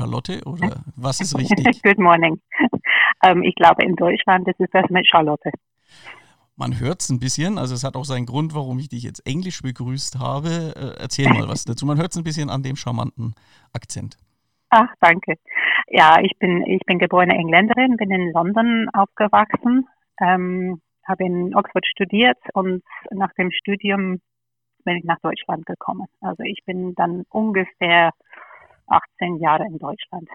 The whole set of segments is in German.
Charlotte oder was ist richtig? Good Morning. Ähm, ich glaube, in Deutschland ist es das mit Charlotte. Man hört es ein bisschen, also es hat auch seinen Grund, warum ich dich jetzt Englisch begrüßt habe. Äh, erzähl mal was dazu. Man hört es ein bisschen an dem charmanten Akzent. Ach, danke. Ja, ich bin, ich bin geborene Engländerin, bin in London aufgewachsen, ähm, habe in Oxford studiert und nach dem Studium bin ich nach Deutschland gekommen. Also ich bin dann ungefähr 18 Jahre in Deutschland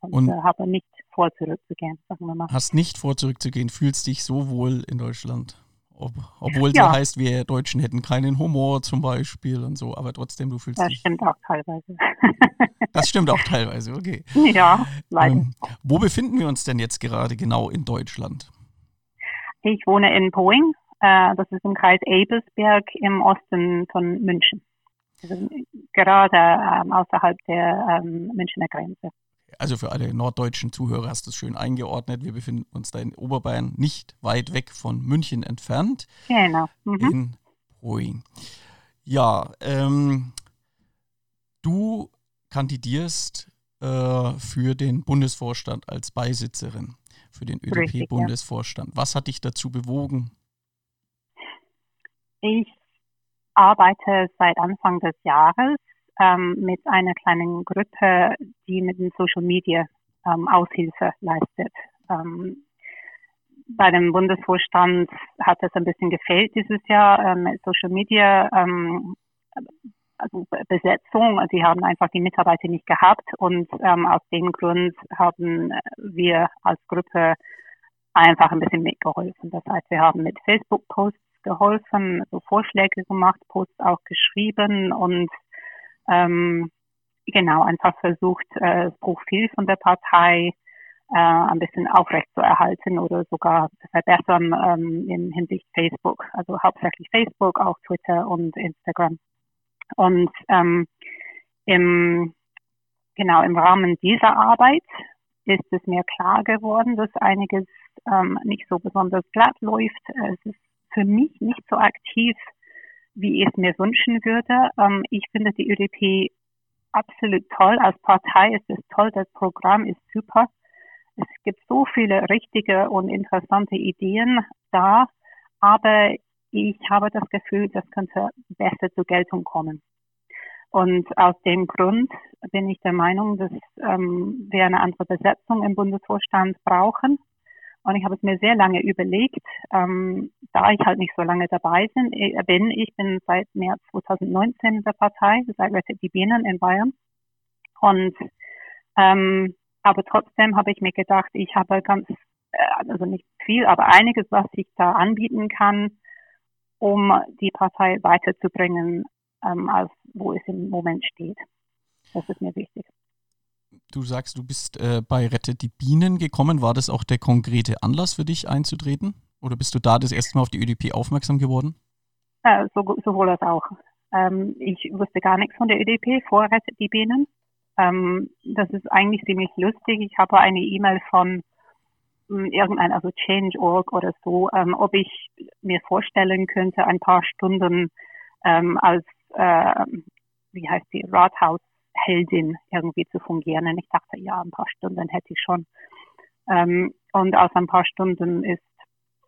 und, und äh, habe nicht vor, zurückzugehen, sagen wir mal. Hast nicht vor, zurückzugehen, fühlst dich so wohl in Deutschland? Ob, obwohl es ja. heißt, wir Deutschen hätten keinen Humor zum Beispiel und so, aber trotzdem, du fühlst das dich. Das stimmt auch teilweise. das stimmt auch teilweise, okay. Ja, leider. Ähm, wo befinden wir uns denn jetzt gerade genau in Deutschland? Ich wohne in Poing, äh, das ist im Kreis Ebelsberg im Osten von München. Also gerade ähm, außerhalb der ähm, Münchner Grenze. Also für alle norddeutschen Zuhörer hast du es schön eingeordnet. Wir befinden uns da in Oberbayern, nicht weit weg von München entfernt. Genau. Mhm. In Poing. Ja, ähm, du kandidierst äh, für den Bundesvorstand als Beisitzerin, für den ÖDP-Bundesvorstand. Ja. Was hat dich dazu bewogen? Ich arbeite seit Anfang des Jahres ähm, mit einer kleinen Gruppe, die mit dem Social Media ähm, Aushilfe leistet. Ähm, bei dem Bundesvorstand hat es ein bisschen gefehlt dieses Jahr ähm, mit Social Media. Ähm, also Besetzung, sie haben einfach die Mitarbeiter nicht gehabt und ähm, aus dem Grund haben wir als Gruppe einfach ein bisschen mitgeholfen. Das heißt, wir haben mit Facebook-Posts geholfen, so Vorschläge gemacht, Posts auch geschrieben und ähm, genau einfach versucht, äh, das Profil von der Partei äh, ein bisschen aufrechtzuerhalten oder sogar zu verbessern ähm, in Hinsicht Facebook, also hauptsächlich Facebook, auch Twitter und Instagram. Und ähm, im, genau im Rahmen dieser Arbeit ist es mir klar geworden, dass einiges ähm, nicht so besonders glatt läuft. Es ist für mich nicht so aktiv, wie ich es mir wünschen würde. Ähm, ich finde die ÖDP absolut toll. Als Partei ist es toll, das Programm ist super. Es gibt so viele richtige und interessante Ideen da, aber ich habe das Gefühl, das könnte besser zur Geltung kommen. Und aus dem Grund bin ich der Meinung, dass ähm, wir eine andere Besetzung im Bundesvorstand brauchen. Und ich habe es mir sehr lange überlegt, ähm, da ich halt nicht so lange dabei äh, bin. Ich bin seit März 2019 in der Partei, seit Rettet die Bienen in Bayern. Und ähm, aber trotzdem habe ich mir gedacht, ich habe ganz, äh, also nicht viel, aber einiges, was ich da anbieten kann, um die Partei weiterzubringen, ähm, als wo es im Moment steht. Das ist mir wichtig. Du sagst, du bist äh, bei Rette die Bienen gekommen. War das auch der konkrete Anlass für dich einzutreten? Oder bist du da das erste Mal auf die ÖDP aufmerksam geworden? Äh, so, sowohl als auch. Ähm, ich wusste gar nichts von der ÖDP vor Rette die Bienen. Ähm, das ist eigentlich ziemlich lustig. Ich habe eine E-Mail von ähm, also Change.org oder so, ähm, ob ich mir vorstellen könnte, ein paar Stunden ähm, als, äh, wie heißt die, Rathaus Heldin irgendwie zu fungieren. Und ich dachte, ja, ein paar Stunden hätte ich schon. Ähm, und aus ein paar Stunden ist,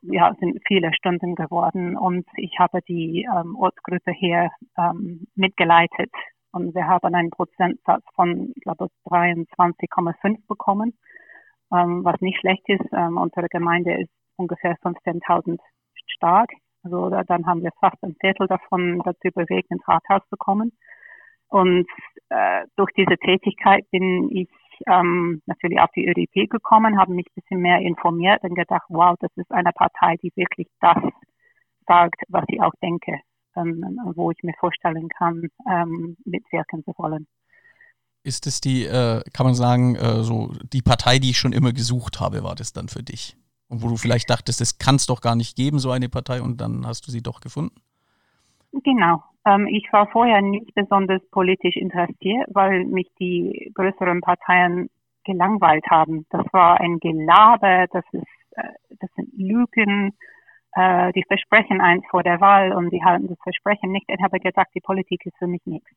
ja, sind viele Stunden geworden und ich habe die ähm, Ortsgruppe hier ähm, mitgeleitet und wir haben einen Prozentsatz von, ich glaube, 23,5 bekommen, ähm, was nicht schlecht ist. Ähm, unsere Gemeinde ist ungefähr 15.000 stark. Also dann haben wir fast ein Viertel davon dazu bewegt, ins Rathaus zu kommen. Und äh, durch diese Tätigkeit bin ich ähm, natürlich auf die ÖDP gekommen, habe mich ein bisschen mehr informiert und gedacht, wow, das ist eine Partei, die wirklich das sagt, was ich auch denke, ähm, wo ich mir vorstellen kann, ähm, mitwirken zu wollen. Ist es die, äh, kann man sagen, äh, so die Partei, die ich schon immer gesucht habe, war das dann für dich? Und wo du vielleicht dachtest, es kann es doch gar nicht geben, so eine Partei, und dann hast du sie doch gefunden? Genau, ähm, ich war vorher nicht besonders politisch interessiert, weil mich die größeren Parteien gelangweilt haben. Das war ein Gelaber, das ist, äh, das sind Lügen, äh, die versprechen eins vor der Wahl und die halten das Versprechen nicht. Ich habe gedacht, die Politik ist für mich nichts.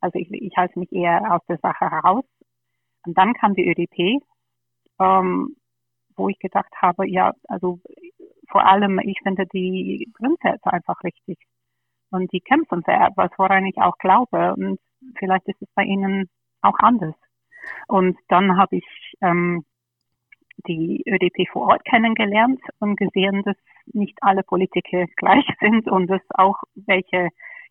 Also ich, ich halte mich eher aus der Sache heraus. Und dann kam die ÖDP, ähm, wo ich gedacht habe, ja, also vor allem, ich finde die Grundsätze einfach richtig. Und die kämpfen für etwas, woran ich auch glaube. Und vielleicht ist es bei ihnen auch anders. Und dann habe ich ähm, die ÖDP vor Ort kennengelernt und gesehen, dass nicht alle Politiker gleich sind und es auch welche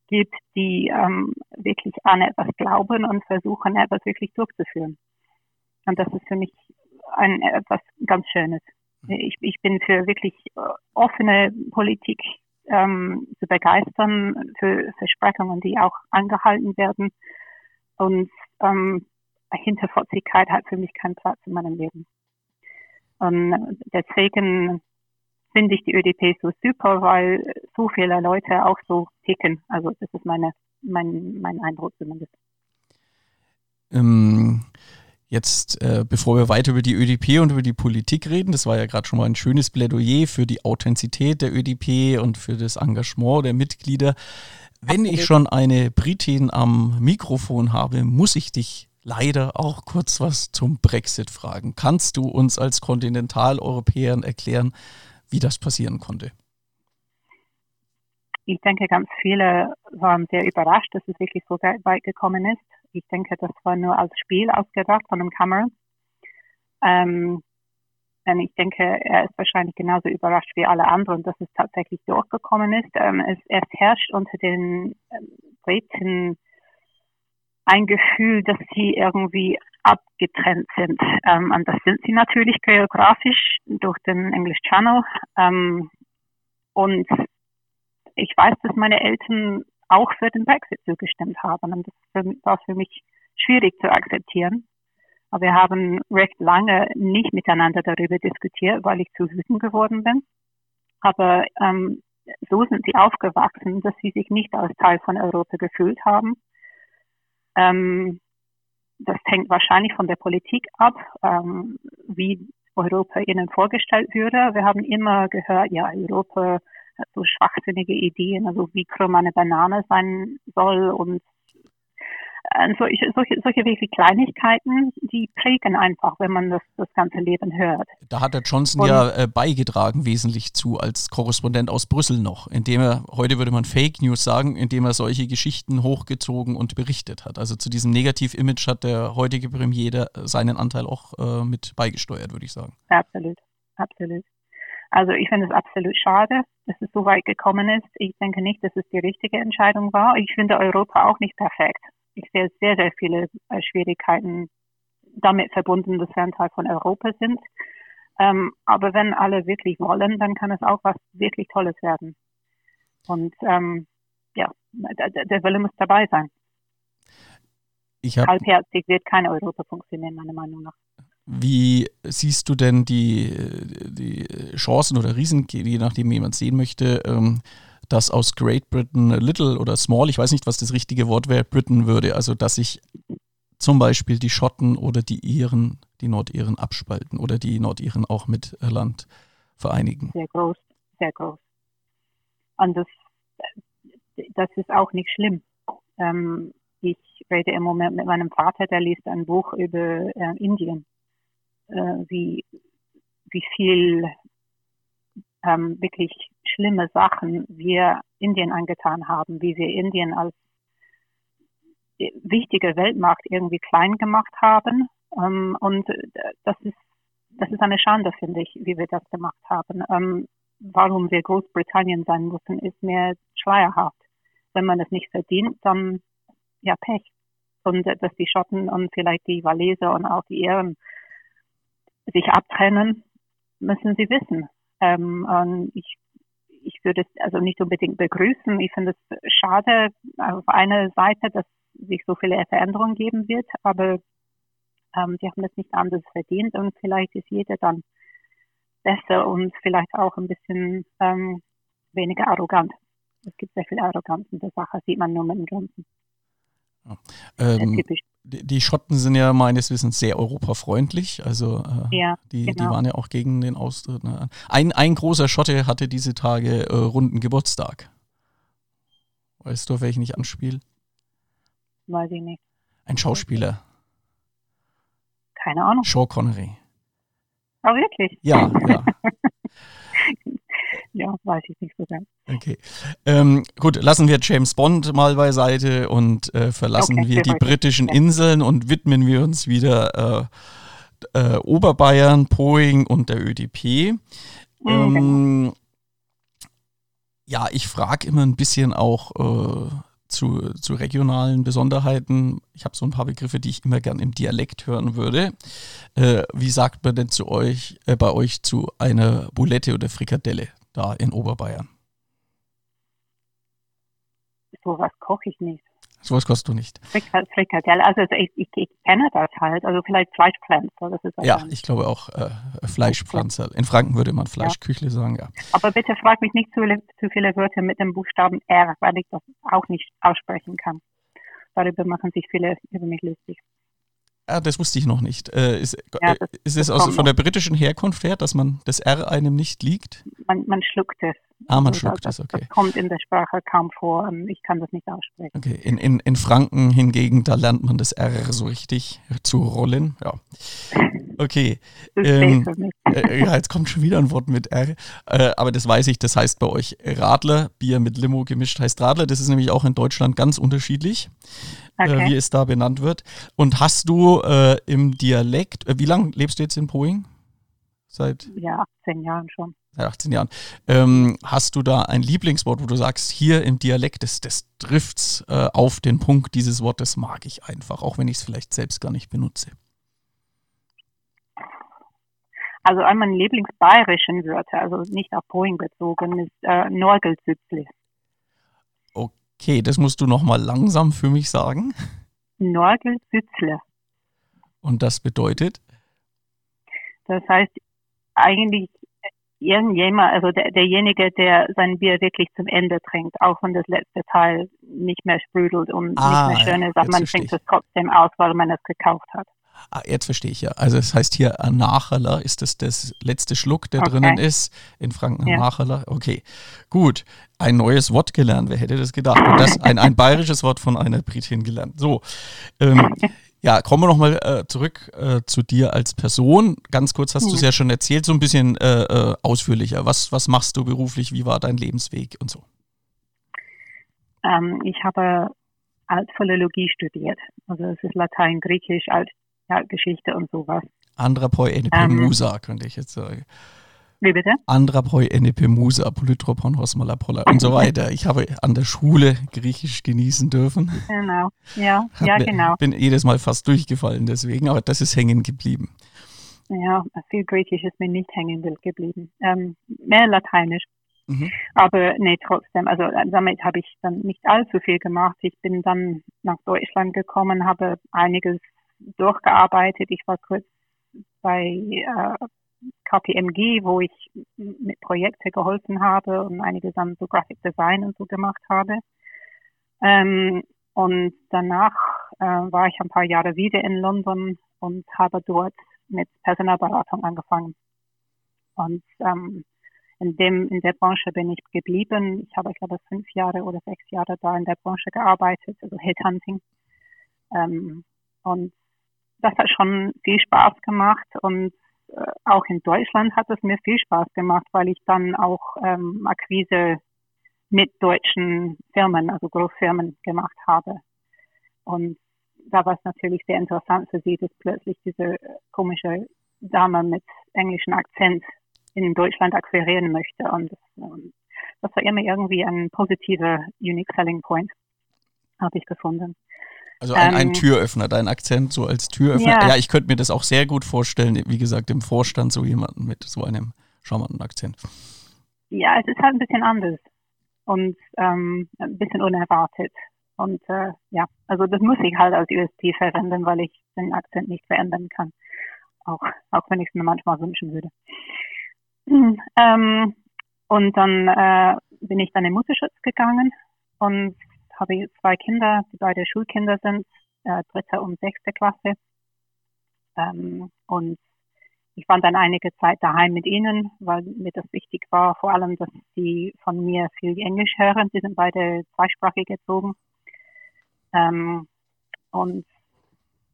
gibt, die ähm, wirklich an etwas glauben und versuchen, etwas wirklich durchzuführen. Und das ist für mich ein etwas ganz Schönes. Ich, ich bin für wirklich äh, offene Politik ähm, zu begeistern, für Versprechungen, die auch angehalten werden. Und ähm, Hinterfotzigkeit hat für mich keinen Platz in meinem Leben. Und deswegen finde ich die ÖDP so super, weil so viele Leute auch so ticken. Also das ist meine, mein, mein Eindruck zumindest. Ähm, jetzt, äh, bevor wir weiter über die ÖDP und über die Politik reden, das war ja gerade schon mal ein schönes Plädoyer für die Authentizität der ÖDP und für das Engagement der Mitglieder. Wenn ich schon eine Britin am Mikrofon habe, muss ich dich leider auch kurz was zum Brexit fragen. Kannst du uns als Kontinentaleuropäern erklären, wie das passieren konnte? Ich denke, ganz viele waren sehr überrascht, dass es wirklich so weit gekommen ist. Ich denke, das war nur als Spiel ausgedacht von dem Cameron. Ähm, und ich denke, er ist wahrscheinlich genauso überrascht wie alle anderen, dass es tatsächlich durchgekommen ist. Ähm, es, es, herrscht unter den ähm, Briten ein Gefühl, dass sie irgendwie abgetrennt sind. Ähm, und das sind sie natürlich geografisch durch den English Channel. Ähm, und ich weiß, dass meine Eltern auch für den Brexit zugestimmt haben. Und das war für mich schwierig zu akzeptieren. Aber wir haben recht lange nicht miteinander darüber diskutiert, weil ich zu wütend geworden bin. Aber ähm, so sind sie aufgewachsen, dass sie sich nicht als Teil von Europa gefühlt haben ähm, das hängt wahrscheinlich von der Politik ab, ähm, wie Europa ihnen vorgestellt würde. Wir haben immer gehört, ja, Europa so schwachsinnige Ideen, also wie krumm eine Banane sein soll und solche, solche, solche wirklich Kleinigkeiten, die prägen einfach, wenn man das, das ganze Leben hört. Da hat der Johnson Und, ja äh, beigetragen wesentlich zu als Korrespondent aus Brüssel noch, indem er, heute würde man Fake News sagen, indem er solche Geschichten hochgezogen und berichtet hat. Also zu diesem Negativ-Image hat der heutige Premier seinen Anteil auch äh, mit beigesteuert, würde ich sagen. Absolut, absolut. Also ich finde es absolut schade, dass es so weit gekommen ist. Ich denke nicht, dass es die richtige Entscheidung war. Ich finde Europa auch nicht perfekt ich sehe sehr, sehr viele äh, Schwierigkeiten damit verbunden, dass wir ein Teil von Europa sind. Ähm, aber wenn alle wirklich wollen, dann kann es auch was wirklich Tolles werden. Und ähm, ja, der, der Wille muss dabei sein. Halbherzig wird kein Europa funktionieren, meiner Meinung nach. Wie siehst du denn die, die Chancen oder Riesen, je nachdem, wie jemand sehen möchte, ähm, dass aus Great Britain Little oder Small, ich weiß nicht, was das richtige Wort wäre, Britain würde. Also dass sich zum Beispiel die Schotten oder die Iren, die Nordiren abspalten oder die Nordiren auch mit Irland vereinigen. Sehr groß, sehr groß. Und das, das ist auch nicht schlimm. Ähm, ich rede im Moment mit meinem Vater, der liest ein Buch über äh, Indien, äh, wie, wie viel ähm, wirklich schlimme Sachen wir Indien angetan haben, wie wir Indien als wichtige Weltmarkt irgendwie klein gemacht haben. Ähm, und das ist, das ist eine Schande, finde ich, wie wir das gemacht haben. Ähm, warum wir Großbritannien sein mussten, ist mir schleierhaft. Wenn man es nicht verdient, dann ja Pech. Und äh, dass die Schotten und vielleicht die Waleser und auch die Iren sich abtrennen, müssen sie wissen. Ähm, ich, ich würde es also nicht unbedingt begrüßen. Ich finde es schade auf einer Seite, dass sich so viele Veränderungen geben wird, aber ähm, die haben das nicht anders verdient und vielleicht ist jeder dann besser und vielleicht auch ein bisschen ähm, weniger arrogant. Es gibt sehr viel Arroganz in der Sache, sieht man nur mit dem Johnson. Ja. Ähm, die Schotten sind ja meines Wissens sehr europafreundlich. Also äh, ja, die, genau. die waren ja auch gegen den Austritt. Ne? Ein, ein großer Schotte hatte diese Tage äh, runden Geburtstag. Weißt du, auf welchen ich anspiele? Weiß ich nicht. Ein Schauspieler. Keine Ahnung. Sean Connery. Oh, wirklich? Ja, ja. ja, weiß ich nicht so ganz. Okay. Ähm, gut, lassen wir James Bond mal beiseite und äh, verlassen Okay, wir die britischen. Inseln und widmen wir uns wieder äh, äh, Oberbayern, Poing und der ÖDP. Mhm, Ähm, ja, ich frage immer ein bisschen auch äh, zu, zu regionalen Besonderheiten. Ich habe so ein paar Begriffe, die ich immer gern im Dialekt hören würde. Äh, wie sagt man denn zu euch, äh, bei euch zu einer Boulette oder Frikadelle da in Oberbayern? Sowas koche ich nicht. Sowas kostet du nicht. Frika- Frikadelle, also ich, ich, ich kenne das halt, also vielleicht Fleischpflanzer, was Ja, ich glaube auch äh, Fleischpflanzer. In Franken würde man Fleischküchle sagen, ja. Aber bitte frag mich nicht zu, zu viele Wörter mit dem Buchstaben R, weil ich das auch nicht aussprechen kann. Darüber machen sich viele über mich lustig. Ah, das wusste ich noch nicht. Äh, ist, Ja, äh, das- ist es aus, kommt von der britischen Herkunft her, dass man das R einem nicht liegt? Man, man schluckt es. Ah, man Also schluckt das, okay. Das kommt in der Sprache kaum vor. und Ich kann das nicht aussprechen. Okay, in, in, in Franken hingegen, da lernt man das R so richtig zu rollen. Ja. Okay. Ähm, mich. Äh, ja, jetzt kommt schon wieder ein Wort mit R. Äh, aber das weiß ich, das heißt bei euch Radler. Bier mit Limo gemischt heißt Radler. Das ist nämlich auch in Deutschland ganz unterschiedlich, äh, wie Okay. es da benannt wird. Und hast du äh, im Dialekt, äh, wie lange lebst du jetzt in Poing? Seit Ja, 18 Jahren schon. Seit 18 Jahren. Ähm, hast du da ein Lieblingswort, wo du sagst, hier im Dialekt, das, das trifft's äh, auf den Punkt, dieses Wort, das mag ich einfach, auch wenn ich es vielleicht selbst gar nicht benutze. Also an meine Lieblingsbayerischen Wörter, also nicht auf Boeing bezogen, ist äh, Norgelsützli. Okay, das musst du nochmal langsam für mich sagen. Norgelsützle. Und das bedeutet, Das heißt, eigentlich irgendjemand, also der, derjenige, der sein Bier wirklich zum Ende trinkt, auch wenn das letzte Teil nicht mehr sprudelt und Ah, nicht mehr schön ist, aber man trinkt es trotzdem aus, weil man es gekauft hat. ah, jetzt verstehe ich ja. Also es heißt hier ein Nacherler, ist das das letzte Schluck, der Okay. drinnen ist? In Franken Ja. Nacherler? Okay, gut. Ein neues Wort gelernt, wer hätte das gedacht? Und das ein, ein bayerisches Wort von einer Britin gelernt. So, ähm, ja, kommen wir nochmal äh, zurück äh, zu dir als Person. Ganz kurz hast du es Mhm. ja schon erzählt, so ein bisschen äh, äh, ausführlicher. Was, was machst du beruflich? Wie war dein Lebensweg und so? Ähm, ich habe Altphilologie studiert. Also es ist Latein, Griechisch, Alt, Altgeschichte und sowas. Andrapoi NP Ähm. Musa, könnte ich jetzt sagen. Wie bitte? Andrapoi NP Musa, Polytropon Hosmalapolla und so weiter. Ich habe an der Schule Griechisch genießen dürfen. Genau. Ja, Hat ja, mir- genau. Bin jedes Mal fast durchgefallen deswegen, aber das ist hängen geblieben. Ja, viel Griechisch ist mir nicht hängen geblieben. Ähm, mehr Lateinisch. Mhm. Aber nee, trotzdem, also äh, damit habe ich dann nicht allzu viel gemacht. Ich bin dann nach Deutschland gekommen, habe einiges durchgearbeitet. Ich war kurz bei äh, KPMG, wo ich mit Projekten geholfen habe und einiges an so Graphic Design und so gemacht habe. Ähm, und danach äh, war ich ein paar Jahre wieder in London und habe dort mit Personalberatung angefangen. Und ähm, in dem in der Branche bin ich geblieben. Ich habe, ich glaube, fünf Jahre oder sechs Jahre da in der Branche gearbeitet, also Headhunting. Ähm, und das hat schon viel Spaß gemacht und auch in Deutschland hat es mir viel Spaß gemacht, weil ich dann auch ähm, Akquise mit deutschen Firmen, also Großfirmen gemacht habe. Und da war es natürlich sehr interessant für sie, dass plötzlich diese komische Dame mit englischem Akzent in Deutschland akquirieren möchte. Und ähm, das war immer irgendwie ein positiver Unique Selling Point, habe ich gefunden. Also ein, ein Ähm, Türöffner, dein Akzent so als Türöffner. Ja. Ja. ich könnte mir das auch sehr gut vorstellen, wie gesagt, im Vorstand so jemanden mit so einem charmanten Akzent. Ja, es ist halt ein bisschen anders und ähm, ein bisschen unerwartet. Und äh, ja, also das muss ich halt als USP verwenden, weil ich den Akzent nicht verändern kann. Auch, auch wenn ich es mir manchmal wünschen würde. Ähm, und dann äh, bin ich dann in Mutterschutz gegangen und habe zwei Kinder, die beide Schulkinder sind, äh, dritte und sechste Klasse. Ähm, und ich war dann einige Zeit daheim mit ihnen, weil mir das wichtig war, vor allem, dass sie von mir viel Englisch hören. Sie sind beide zweisprachig erzogen. Ähm, und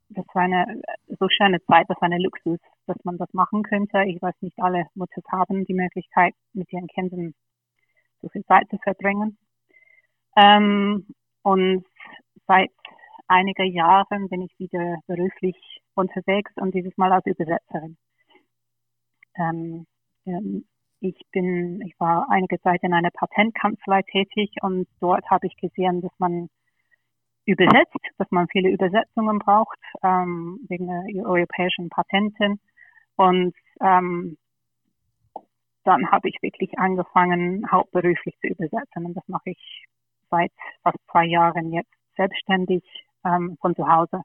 das war eine so schöne Zeit, das war eine Luxus, dass man das machen könnte. Ich weiß nicht, alle Mutter haben die Möglichkeit, mit ihren Kindern so viel Zeit zu verbringen. Ähm, und seit einiger Jahren bin ich wieder beruflich unterwegs und dieses Mal als Übersetzerin. Ähm, ähm, ich bin, ich war einige Zeit in einer Patentkanzlei tätig und dort habe ich gesehen, dass man übersetzt, dass man viele Übersetzungen braucht ähm, wegen der europäischen Patenten. Und ähm, dann habe ich wirklich angefangen, hauptberuflich zu übersetzen. Und das mache ich seit fast zwei Jahren jetzt selbstständig ähm, von zu Hause.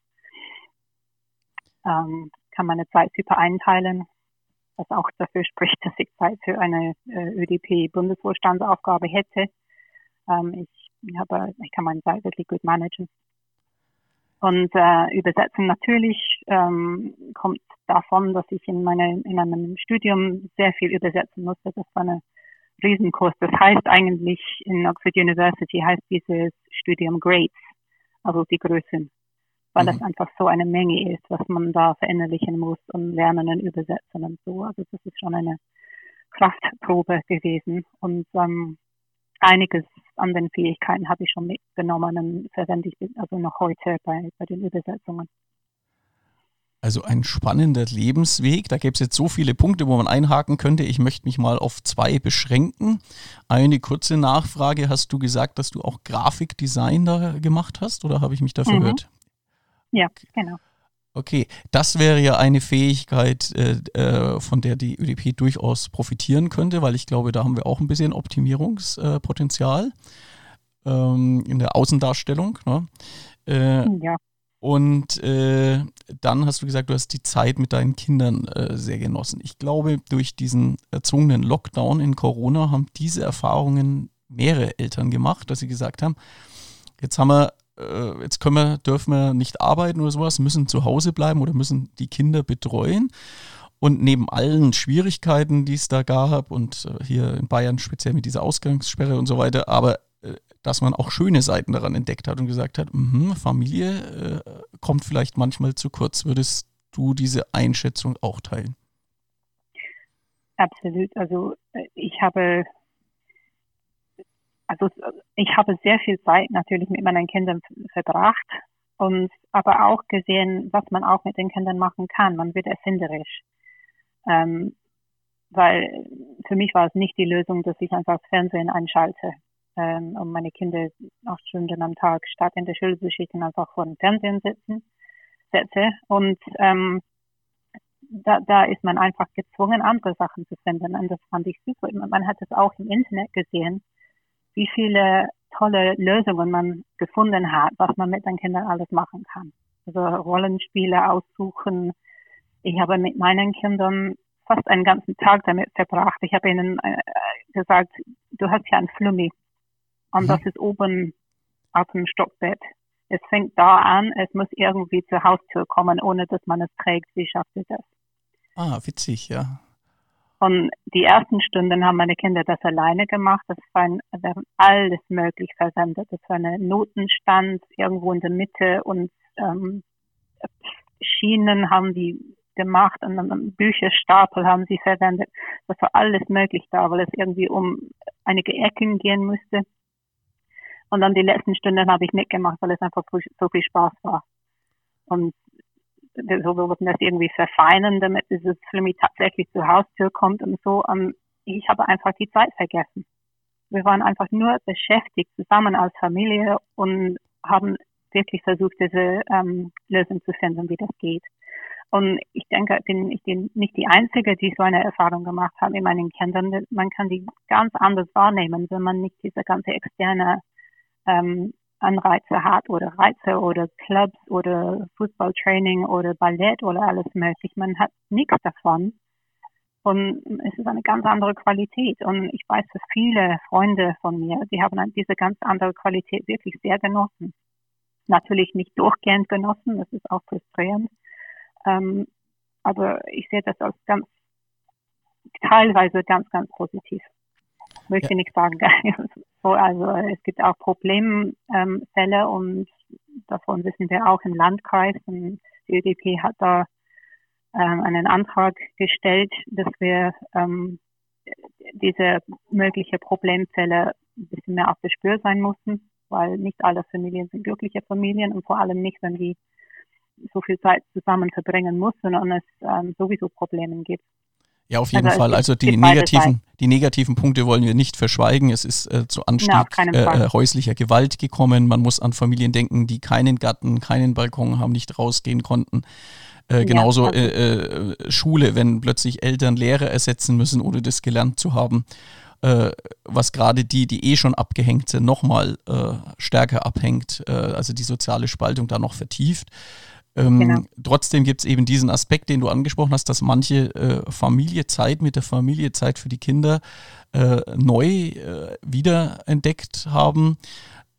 Ähm, kann meine Zeit super einteilen, was auch dafür spricht, dass ich Zeit für eine äh, ÖDP-Bundesvorstandsaufgabe hätte. Ähm, ich, habe, ich kann meine Zeit wirklich gut managen. Und äh, übersetzen natürlich ähm, kommt davon, dass ich in, meine, in meinem Studium sehr viel übersetzen musste. Das war ein Riesenkurs. Das heißt eigentlich in Oxford University heißt dieses Studium Grades, also die Größen, weil mhm. das einfach so eine Menge ist, was man da verinnerlichen muss und lernen und übersetzen und so. Also das ist schon eine Kraftprobe gewesen. Und ähm, einiges an den Fähigkeiten habe ich schon mitgenommen und verwende ich also noch heute bei, bei den Übersetzungen. Also ein spannender Lebensweg. Da gäbe es jetzt so viele Punkte, wo man einhaken könnte. Ich möchte mich mal auf zwei beschränken. Eine kurze Nachfrage. Hast du gesagt, dass du auch Grafikdesign da gemacht hast oder habe ich mich da verhört? Mhm. Ja, genau. Okay, das wäre ja eine Fähigkeit, äh, äh von der die ÖDP durchaus profitieren könnte, weil ich glaube, da haben wir auch ein bisschen Optimierungspotenzial ähm, in der Außendarstellung. Ne? Äh, ja. Und äh, dann hast du gesagt, du hast die Zeit mit deinen Kindern äh, sehr genossen. Ich glaube, durch diesen erzwungenen Lockdown in Corona haben diese Erfahrungen mehrere Eltern gemacht, dass sie gesagt haben, jetzt haben wir äh, jetzt können wir, dürfen wir nicht arbeiten oder sowas, müssen zu Hause bleiben oder müssen die Kinder betreuen. Und neben allen Schwierigkeiten, die es da gab und äh, hier in Bayern speziell mit dieser Ausgangssperre und so weiter, aber dass man auch schöne Seiten daran entdeckt hat und gesagt hat, mh, Familie äh, kommt vielleicht manchmal zu kurz. Würdest du diese Einschätzung auch teilen? Absolut. Also ich habe also ich habe sehr viel Zeit natürlich mit meinen Kindern verbracht und aber auch gesehen, was man auch mit den Kindern machen kann. Man wird erfinderisch. Ähm, weil für mich war es nicht die Lösung, dass ich einfach das Fernsehen einschalte ähm, und meine Kinder acht Stunden am Tag statt in der Schule zu schicken einfach vor dem Fernsehen sitzen setze. Und ähm, da, da ist man einfach gezwungen, andere Sachen zu finden. Und das fand ich super. Man hat es auch im Internet gesehen wie viele tolle Lösungen man gefunden hat, was man mit den Kindern alles machen kann. Also Rollenspiele aussuchen. Ich habe mit meinen Kindern fast einen ganzen Tag damit verbracht. Ich habe ihnen äh, gesagt, du hast ja ein Flummi und mhm. das ist oben auf dem Stockbett. Es fängt da an, es muss irgendwie zur Haustür kommen, ohne dass man es trägt. Wie schafft ihr das? Ah, witzig, ja. Und die ersten Stunden haben meine Kinder das alleine gemacht. Das war ein, wir haben alles möglich versendet. Das war eine Notenstand irgendwo in der Mitte und ähm, Schienen haben die gemacht und dann Bücherstapel haben sie verwendet. Das war alles möglich da, weil es irgendwie um einige Ecken gehen musste. Und dann die letzten Stunden habe ich mitgemacht, weil es einfach so viel Spaß war. Und so wollten das irgendwie verfeinern, damit dieses Flummi tatsächlich zur Haustür kommt und so. Und ähm, ich habe einfach die Zeit vergessen. Wir waren einfach nur beschäftigt zusammen als Familie und haben wirklich versucht, diese ähm, Lösung zu finden, wie das geht. Und ich denke, bin ich bin nicht die Einzige, die so eine Erfahrung gemacht hat mit meinen Kindern. Man kann die ganz anders wahrnehmen, wenn man nicht diese ganze externe ähm, Anreize hat oder Reize oder Clubs oder Fußballtraining oder Ballett oder alles möglich. Man hat nichts davon. Und es ist eine ganz andere Qualität. Und ich weiß, dass viele Freunde von mir, die haben diese ganz andere Qualität wirklich sehr genossen. Natürlich nicht durchgehend genossen, das ist auch frustrierend. Ähm, aber ich sehe das als ganz, teilweise ganz, ganz positiv möchte ja. nicht sagen. so, also es gibt auch Problemfälle ähm, und davon wissen wir auch im Landkreis. Und die ÖDP hat da ähm, einen Antrag gestellt, dass wir ähm, diese mögliche Problemfälle ein bisschen mehr auf der Spür sein müssen, weil nicht alle Familien sind glückliche Familien und vor allem nicht, wenn die so viel Zeit zusammen verbringen müssen und es ähm, sowieso Probleme gibt. Ja, auf jeden also Fall. Also die negativen, die negativen Punkte wollen wir nicht verschweigen. Es ist äh, zu Anstieg äh, äh, häuslicher Gewalt gekommen. Man muss an Familien denken, die keinen Garten, keinen Balkon haben, nicht rausgehen konnten. Äh, genauso ja, also äh, äh, Schule, wenn plötzlich Eltern Lehrer ersetzen müssen, ohne das gelernt zu haben. Was gerade die, die eh schon abgehängt sind, nochmal stärker abhängt, also die soziale Spaltung da noch vertieft. Ähm, genau. Trotzdem gibt es eben diesen Aspekt, den du angesprochen hast, dass manche äh, Familie Zeit mit der Familie, Zeit für die Kinder äh, neu äh, wiederentdeckt haben.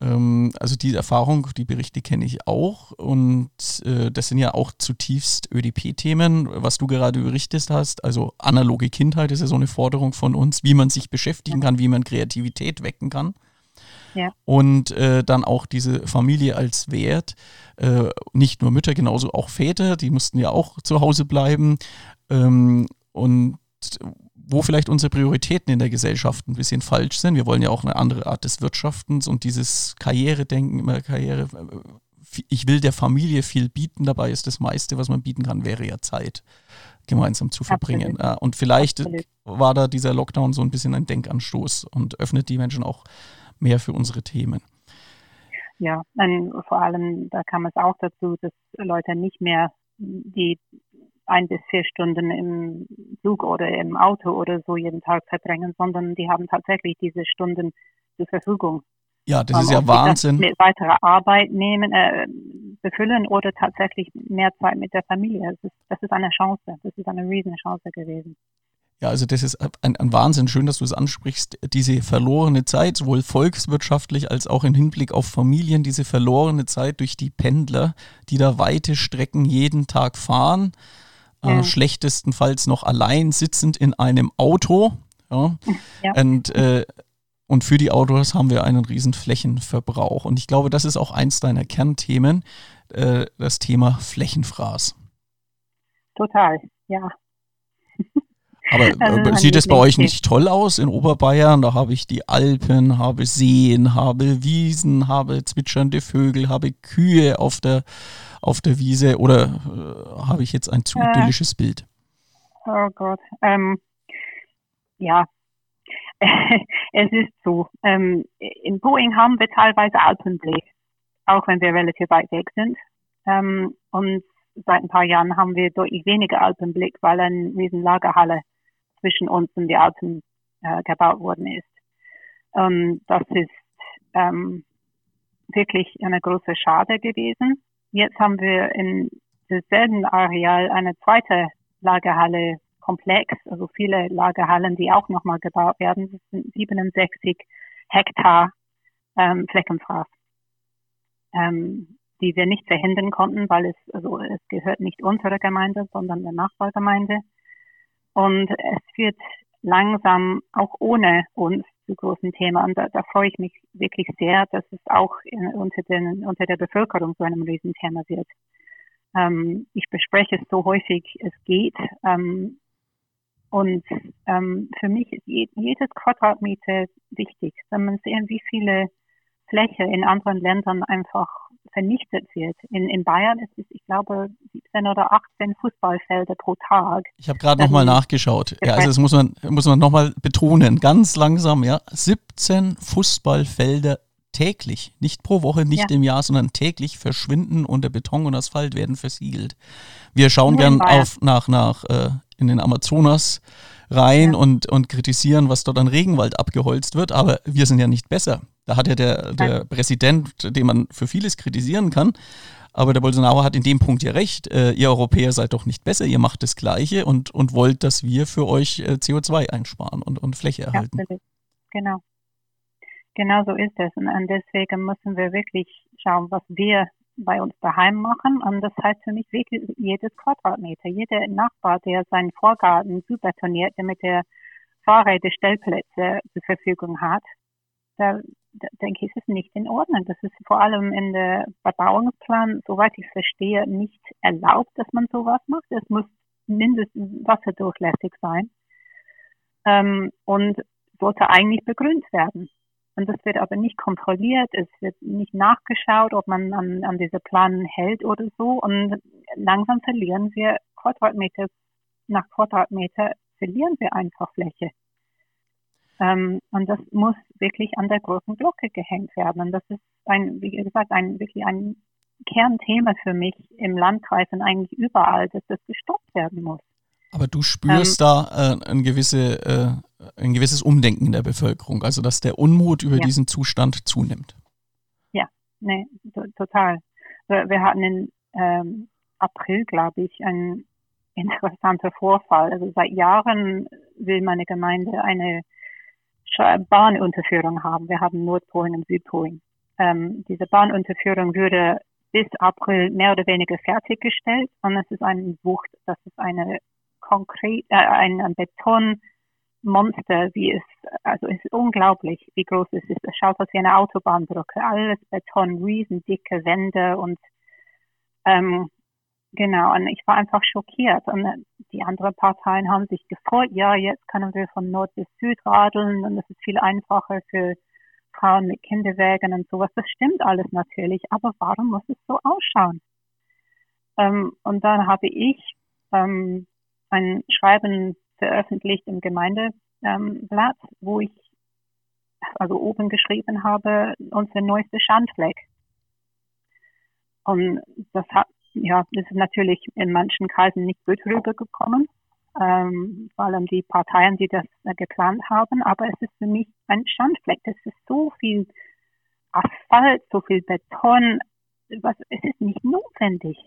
Ähm, also die Erfahrung, die Berichte kenne ich auch und äh, das sind ja auch zutiefst ÖDP-Themen, was du gerade berichtet hast. Also analoge Kindheit ist ja so eine Forderung von uns, wie man sich beschäftigen kann, wie man Kreativität wecken kann. Ja. Und äh, dann auch diese Familie als Wert. Äh, nicht nur Mütter, genauso auch Väter, die mussten ja auch zu Hause bleiben. Ähm, und wo vielleicht unsere Prioritäten in der Gesellschaft ein bisschen falsch sind. Wir wollen ja auch eine andere Art des Wirtschaftens und dieses Karrieredenken, immer Karriere. Äh, ich will der Familie viel bieten, dabei ist das meiste, was man bieten kann, wäre ja Zeit gemeinsam zu verbringen. Absolut. Und vielleicht Absolut. war da dieser Lockdown so ein bisschen ein Denkanstoß und öffnet die Menschen auch mehr für unsere Themen. Ja, vor allem, da kam es auch dazu, dass Leute nicht mehr die ein bis vier Stunden im Zug oder im Auto oder so jeden Tag verbringen, sondern die haben tatsächlich diese Stunden zur Verfügung. Ja, das ist ja Wahnsinn. Mit weiterer Arbeit nehmen, äh, befüllen oder tatsächlich mehr Zeit mit der Familie. Das ist, das ist eine Chance. Das ist eine Riesenchance gewesen. Ja, also das ist ein, ein Wahnsinn. Schön, dass du es ansprichst. Diese verlorene Zeit, sowohl volkswirtschaftlich als auch im Hinblick auf Familien, diese verlorene Zeit durch die Pendler, die da weite Strecken jeden Tag fahren äh, schlechtestenfalls noch allein sitzend in einem Auto. Ja. ja. Und, äh, und für die Autos haben wir einen riesen Flächenverbrauch. Und ich glaube, das ist auch eins deiner Kernthemen, äh, das Thema Flächenfraß. Total, ja. Aber äh, sieht es bei euch nicht toll aus in Oberbayern? Da habe ich die Alpen, habe Seen, habe Wiesen, habe zwitschernde Vögel, habe Kühe auf der auf der Wiese oder äh, habe ich jetzt ein zu äh, idyllisches Bild? Oh Gott. Ähm, ja, es ist so. Ähm, in Boeing haben wir teilweise Alpenblick, auch wenn wir relativ weit weg sind. Ähm, und seit ein paar Jahren haben wir deutlich weniger Alpenblick, weil eine riesen Lagerhalle zwischen uns und die Alpen äh, gebaut worden ist. Und das ist ähm, wirklich eine große Schade gewesen. Jetzt haben wir in demselben Areal eine zweite Lagerhalle Komplex, also viele Lagerhallen, die auch nochmal gebaut werden. Das sind 67 Hektar ähm, Fleckenfraß, ähm, die wir nicht verhindern konnten, weil es, also es gehört nicht unserer Gemeinde, sondern der Nachbargemeinde. Und es wird langsam auch ohne uns zu großen Thema. Und da, da freue ich mich wirklich sehr, dass es auch in, unter, den, unter der Bevölkerung so einem Riesenthema wird. Ähm, ich bespreche es so häufig es geht. Ähm, und ähm, für mich ist je, jedes Quadratmeter wichtig. Wenn man sehen, wie viele Fläche in anderen Ländern einfach vernichtet wird. In, in Bayern ist es, ich glaube, 17 oder 18 Fußballfelder pro Tag. Ich habe gerade nochmal nachgeschaut. Ja, also das muss man, muss man nochmal betonen, ganz langsam, ja. 17 Fußballfelder täglich, nicht pro Woche, nicht ja. im Jahr, sondern täglich verschwinden unter Beton und Asphalt werden versiegelt. Wir schauen Nur gern auf nach, nach äh, in den Amazonas rein ja. und, und kritisieren, was dort an Regenwald abgeholzt wird, aber wir sind ja nicht besser. Da hat ja der, der Präsident, den man für vieles kritisieren kann, aber der Bolsonaro hat in dem Punkt ja recht. Äh, ihr Europäer seid doch nicht besser, ihr macht das Gleiche und, und wollt, dass wir für euch äh, CO2 einsparen und, und Fläche erhalten. Absolut. Genau. Genau so ist es. Und, und deswegen müssen wir wirklich schauen, was wir bei uns daheim machen. Und das heißt für mich wirklich jedes Quadratmeter. Jeder Nachbar, der seinen Vorgarten subetoniert, damit er Fahrräder, Stellplätze zur Verfügung hat, da denke ich, ist es nicht in Ordnung. Das ist vor allem in der Bebauungsplan, soweit ich verstehe, nicht erlaubt, dass man sowas macht. Es muss mindestens wasserdurchlässig sein ähm, und sollte eigentlich begründet werden. Und das wird aber nicht kontrolliert, es wird nicht nachgeschaut, ob man an, an diese Planen hält oder so. Und langsam verlieren wir Quadratmeter nach Quadratmeter verlieren wir einfach Fläche. Ähm, und das muss wirklich an der großen Glocke gehängt werden. Und das ist ein, wie gesagt, ein wirklich ein Kernthema für mich im Landkreis und eigentlich überall, dass das gestoppt werden muss. Aber du spürst ähm, da äh, ein, gewisse, äh, ein gewisses Umdenken in der Bevölkerung, also dass der Unmut über ja. diesen Zustand zunimmt. Ja, nee, total. Wir, wir, hatten in ähm, April, glaube ich, einen interessanten Vorfall. Also seit Jahren will meine Gemeinde eine Bahnunterführung haben. Wir haben Nordpolen und Südpolen. Ähm, diese Bahnunterführung würde bis April mehr oder weniger fertiggestellt und es ist eine Wucht, das ist eine konkret, äh, ein, Betonmonster, wie es, also es ist unglaublich, wie groß es ist. Es schaut aus wie eine Autobahnbrücke, alles Beton, riesendicke Wände und ähm, Genau, und ich war einfach schockiert. Und äh, die anderen Parteien haben sich gefreut, ja, jetzt können wir von Nord bis Süd radeln und es ist viel einfacher für Frauen mit Kinderwägen und sowas. Das stimmt alles natürlich, aber warum muss es so ausschauen? Ähm, und dann habe ich ähm, ein Schreiben veröffentlicht im Gemeindeblatt, wo ich also oben geschrieben habe, unser neuester Schandfleck. Und das hat ja, das ist natürlich in manchen Kreisen nicht gut rübergekommen, ähm, vor allem die Parteien, die das äh, geplant haben. Aber es ist für mich ein Schandfleck. Es ist so viel Asphalt, so viel Beton. Was, es ist nicht notwendig.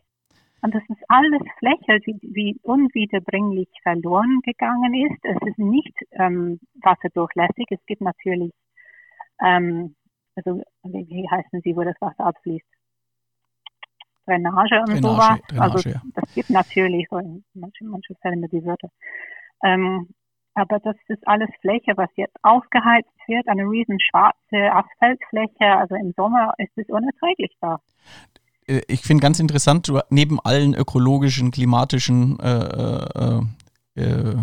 Und das ist alles Fläche, die, die unwiederbringlich verloren gegangen ist. Es ist nicht ähm, wasserdurchlässig. Es gibt natürlich, ähm, also wie, heißen sie, wo das Wasser abfließt? Drainage und Drainage, sowas. Drainage, also ja. das gibt natürlich so in manchen, manchen Fällen die Wörter. Ähm, aber das ist alles Fläche, was jetzt aufgeheizt wird, eine riesen schwarze Asphaltfläche. Also im Sommer ist es unerträglich da. Äh, ich finde ganz interessant, du, neben allen ökologischen, klimatischen äh, äh, äh, äh,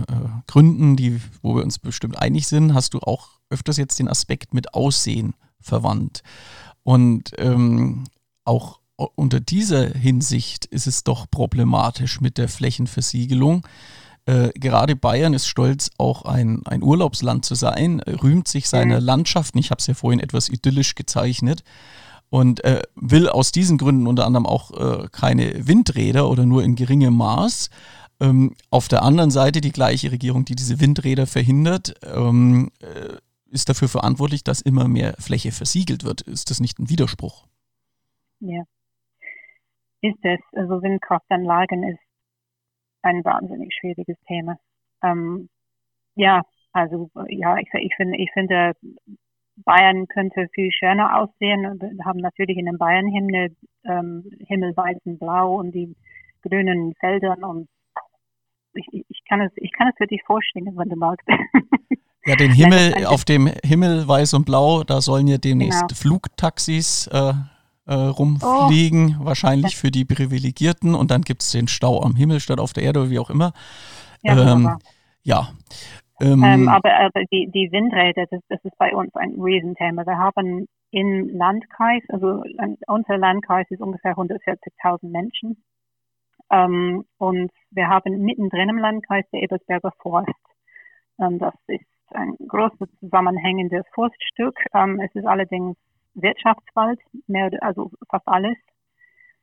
Gründen, die, wo wir uns bestimmt einig sind, hast du auch öfters jetzt den Aspekt mit Aussehen verwandt. Und ähm, auch unter dieser Hinsicht ist es doch problematisch mit der Flächenversiegelung. Äh, gerade Bayern ist stolz, auch ein, ein Urlaubsland zu sein, rühmt sich seiner mhm. Landschaften. Ich habe es ja vorhin etwas idyllisch gezeichnet und äh, will aus diesen Gründen unter anderem auch äh, keine Windräder oder nur in geringem Maß. Ähm, auf der anderen Seite die gleiche Regierung, die diese Windräder verhindert, ähm, äh, ist dafür verantwortlich, dass immer mehr Fläche versiegelt wird. Ist das nicht ein Widerspruch? Ja, ist es, also Windkraftanlagen ist ein wahnsinnig schwieriges Thema. Ähm, ja, also ja, ich, ich finde, ich finde, Bayern könnte viel schöner aussehen. Wir haben natürlich in den Bayern-Himmel ähm, himmelweiß blau und die grünen Feldern und ich, ich kann es, ich kann es für dich vorstellen, wenn du magst. Ja, den Himmel, auf dem Himmel weiß und blau, da sollen ja demnächst genau. Flugtaxis äh, äh, rumfliegen, oh. wahrscheinlich für die Privilegierten. Und dann gibt es den Stau am Himmel statt auf der Erde oder wie auch immer. Ja. Ähm, ja. Ähm, ähm, aber, aber die, die Windräder, das, das ist bei uns ein Riesenthema. Wir haben im Landkreis, also unser Landkreis ist ungefähr 140.000 Menschen. Ähm, und wir haben mittendrin im Landkreis der Ebersberger Forst. Ähm, das ist ein großes zusammenhängendes Forststück. Ähm, es ist allerdings Wirtschaftswald, mehr, also fast alles.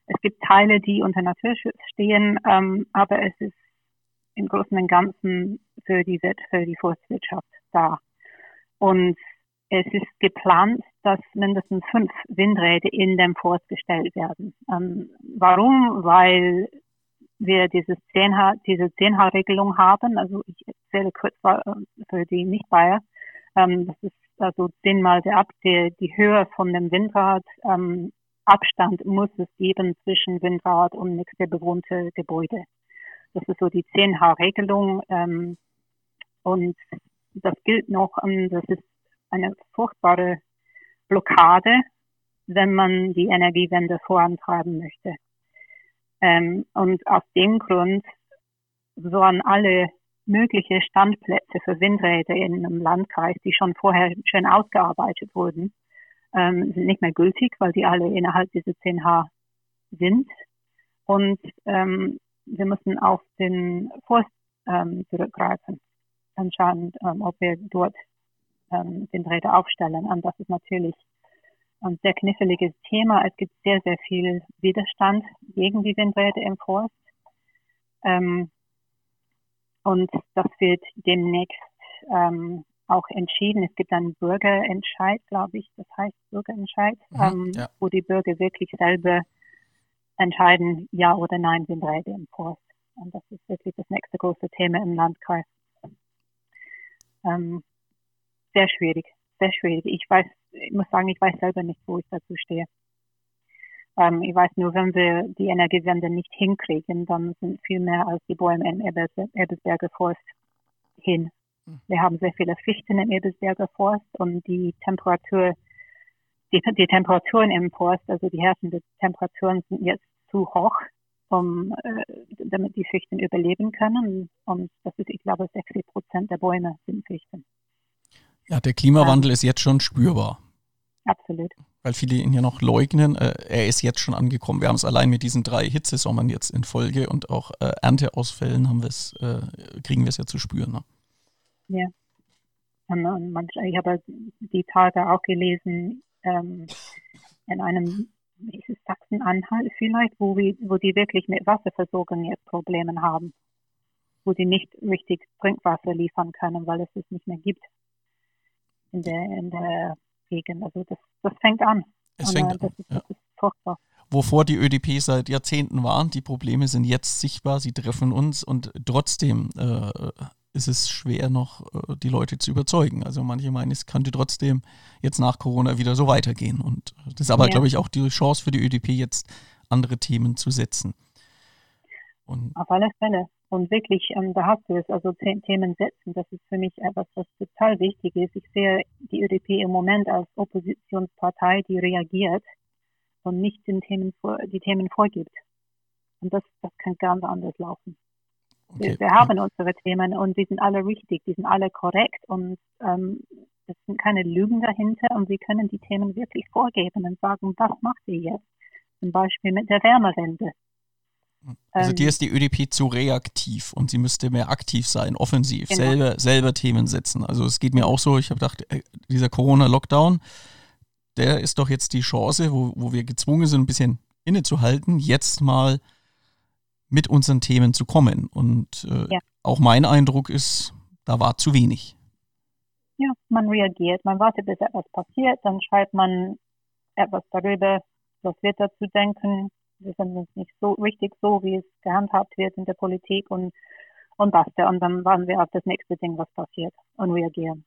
Es gibt Teile, die unter Naturschutz stehen, ähm, aber es ist im Großen und Ganzen für die, für die Forstwirtschaft da. Und es ist geplant, dass mindestens fünf Windräder in dem Forst gestellt werden. Ähm, warum? Weil wir dieses 10H, diese 10H-Regelung haben. Also ich erzähle kurz für die Nicht-Bayer. Ähm, das ist also zehnmal der, Ab der, die Höhe von dem Windrad ähm, Abstand muss es geben zwischen Windrad und nächste bewohnte Gebäude. Das ist so die 10H-Regelung ähm, und das gilt noch, ähm, das ist eine furchtbare Blockade, wenn man die Energiewende vorantreiben möchte. Ähm, und aus dem Grund waren alle mögliche Standplätze für Windräder in einem Landkreis, die schon vorher schön ausgearbeitet wurden, ähm, sind nicht mehr gültig, weil die alle innerhalb dieser 10H sind. Und ähm, wir müssen auf den Forst ähm, zurückgreifen und schauen, ähm, ob wir dort ähm, Windräder aufstellen. Und das ist natürlich ein sehr kniffliges Thema. Es gibt sehr, sehr viel Widerstand gegen die Windräder im Forst. Ähm, und das wird demnächst ähm, auch entschieden. Es gibt einen Bürgerentscheid, glaube ich, das heißt Bürgerentscheid, mhm, ähm, ja. wo die Bürger wirklich selber entscheiden, ja oder nein Windräder im Forst. Und das ist wirklich das nächste große Thema im Landkreis. Ähm, sehr schwierig, sehr schwierig. Ich weiß, ich muss sagen, ich weiß selber nicht, wo ich dazu stehe. Ähm, ich weiß nur, wenn wir die Energiewende nicht hinkriegen, dann sind viel mehr als die Bäume im Ebersberger Forst hin. Hm. Wir haben sehr viele Fichten im Ebersberger Forst und die Temperatur, die, die Temperaturen im Forst, also die herrschenden Temperaturen sind jetzt zu hoch, um, äh, damit die Fichten überleben können. Und das ist, ich glaube, 60 Prozent der Bäume sind Fichten. Ja, der Klimawandel ja. ist jetzt schon spürbar. Absolut. Weil viele ihn ja noch leugnen. Äh, er ist jetzt schon angekommen. Wir haben es allein mit diesen drei Hitzesommern jetzt in Folge und auch äh, Ernteausfällen haben wir's, äh, kriegen wir es ja zu spüren. Ne? Ja. Und, und manch, ich habe die Tage auch gelesen ähm, in einem Sachsen-Anhalt vielleicht, wo, wir, wo die wirklich mit Wasserversorgung jetzt Probleme haben, wo die nicht richtig Trinkwasser liefern können, weil es es nicht mehr gibt in der, in der Gegend. Also das, das fängt an. Es fängt an. Das ist, ja. das ist furchtbar. Wovor die ÖDP seit Jahrzehnten waren, die Probleme sind jetzt sichtbar, sie treffen uns und trotzdem äh, ist es schwer noch äh, die Leute zu überzeugen. Also manche meinen, es könnte trotzdem jetzt nach Corona wieder so weitergehen. Und das ist aber, ja. glaube ich, auch die Chance für die ÖDP jetzt andere Themen zu setzen. Und Auf alle Fälle. Und wirklich, ähm, da hast du es, also Themen setzen, das ist für mich etwas, was total wichtig ist. Ich sehe die ÖDP im Moment als Oppositionspartei, die reagiert und nicht den Themen vor, die Themen vorgibt. Und das, das kann ganz anders laufen. Okay. Wir, wir, haben unsere Themen und die sind alle richtig, die sind alle korrekt und ähm, es sind keine Lügen dahinter und wir können die Themen wirklich vorgeben und sagen, was macht ihr jetzt? Zum Beispiel mit der Wärmewende. Also dir ähm. ist die ÖDP zu reaktiv und sie müsste mehr aktiv sein, offensiv, genau. selber, selber Themen setzen. Also es geht mir auch so, ich habe gedacht, äh, dieser Corona-Lockdown, der ist doch jetzt die Chance, wo, wo wir gezwungen sind, ein bisschen innezuhalten, jetzt mal mit unseren Themen zu kommen. Und äh, ja. auch mein Eindruck ist, da war zu wenig. Ja, man reagiert, man wartet, bis etwas passiert, dann schreibt man etwas darüber, was wird dazu denken, wir sind uns nicht so richtig so, wie es gehandhabt wird in der Politik und, und basta. Und dann warten wir auf das nächste Ding, was passiert und reagieren.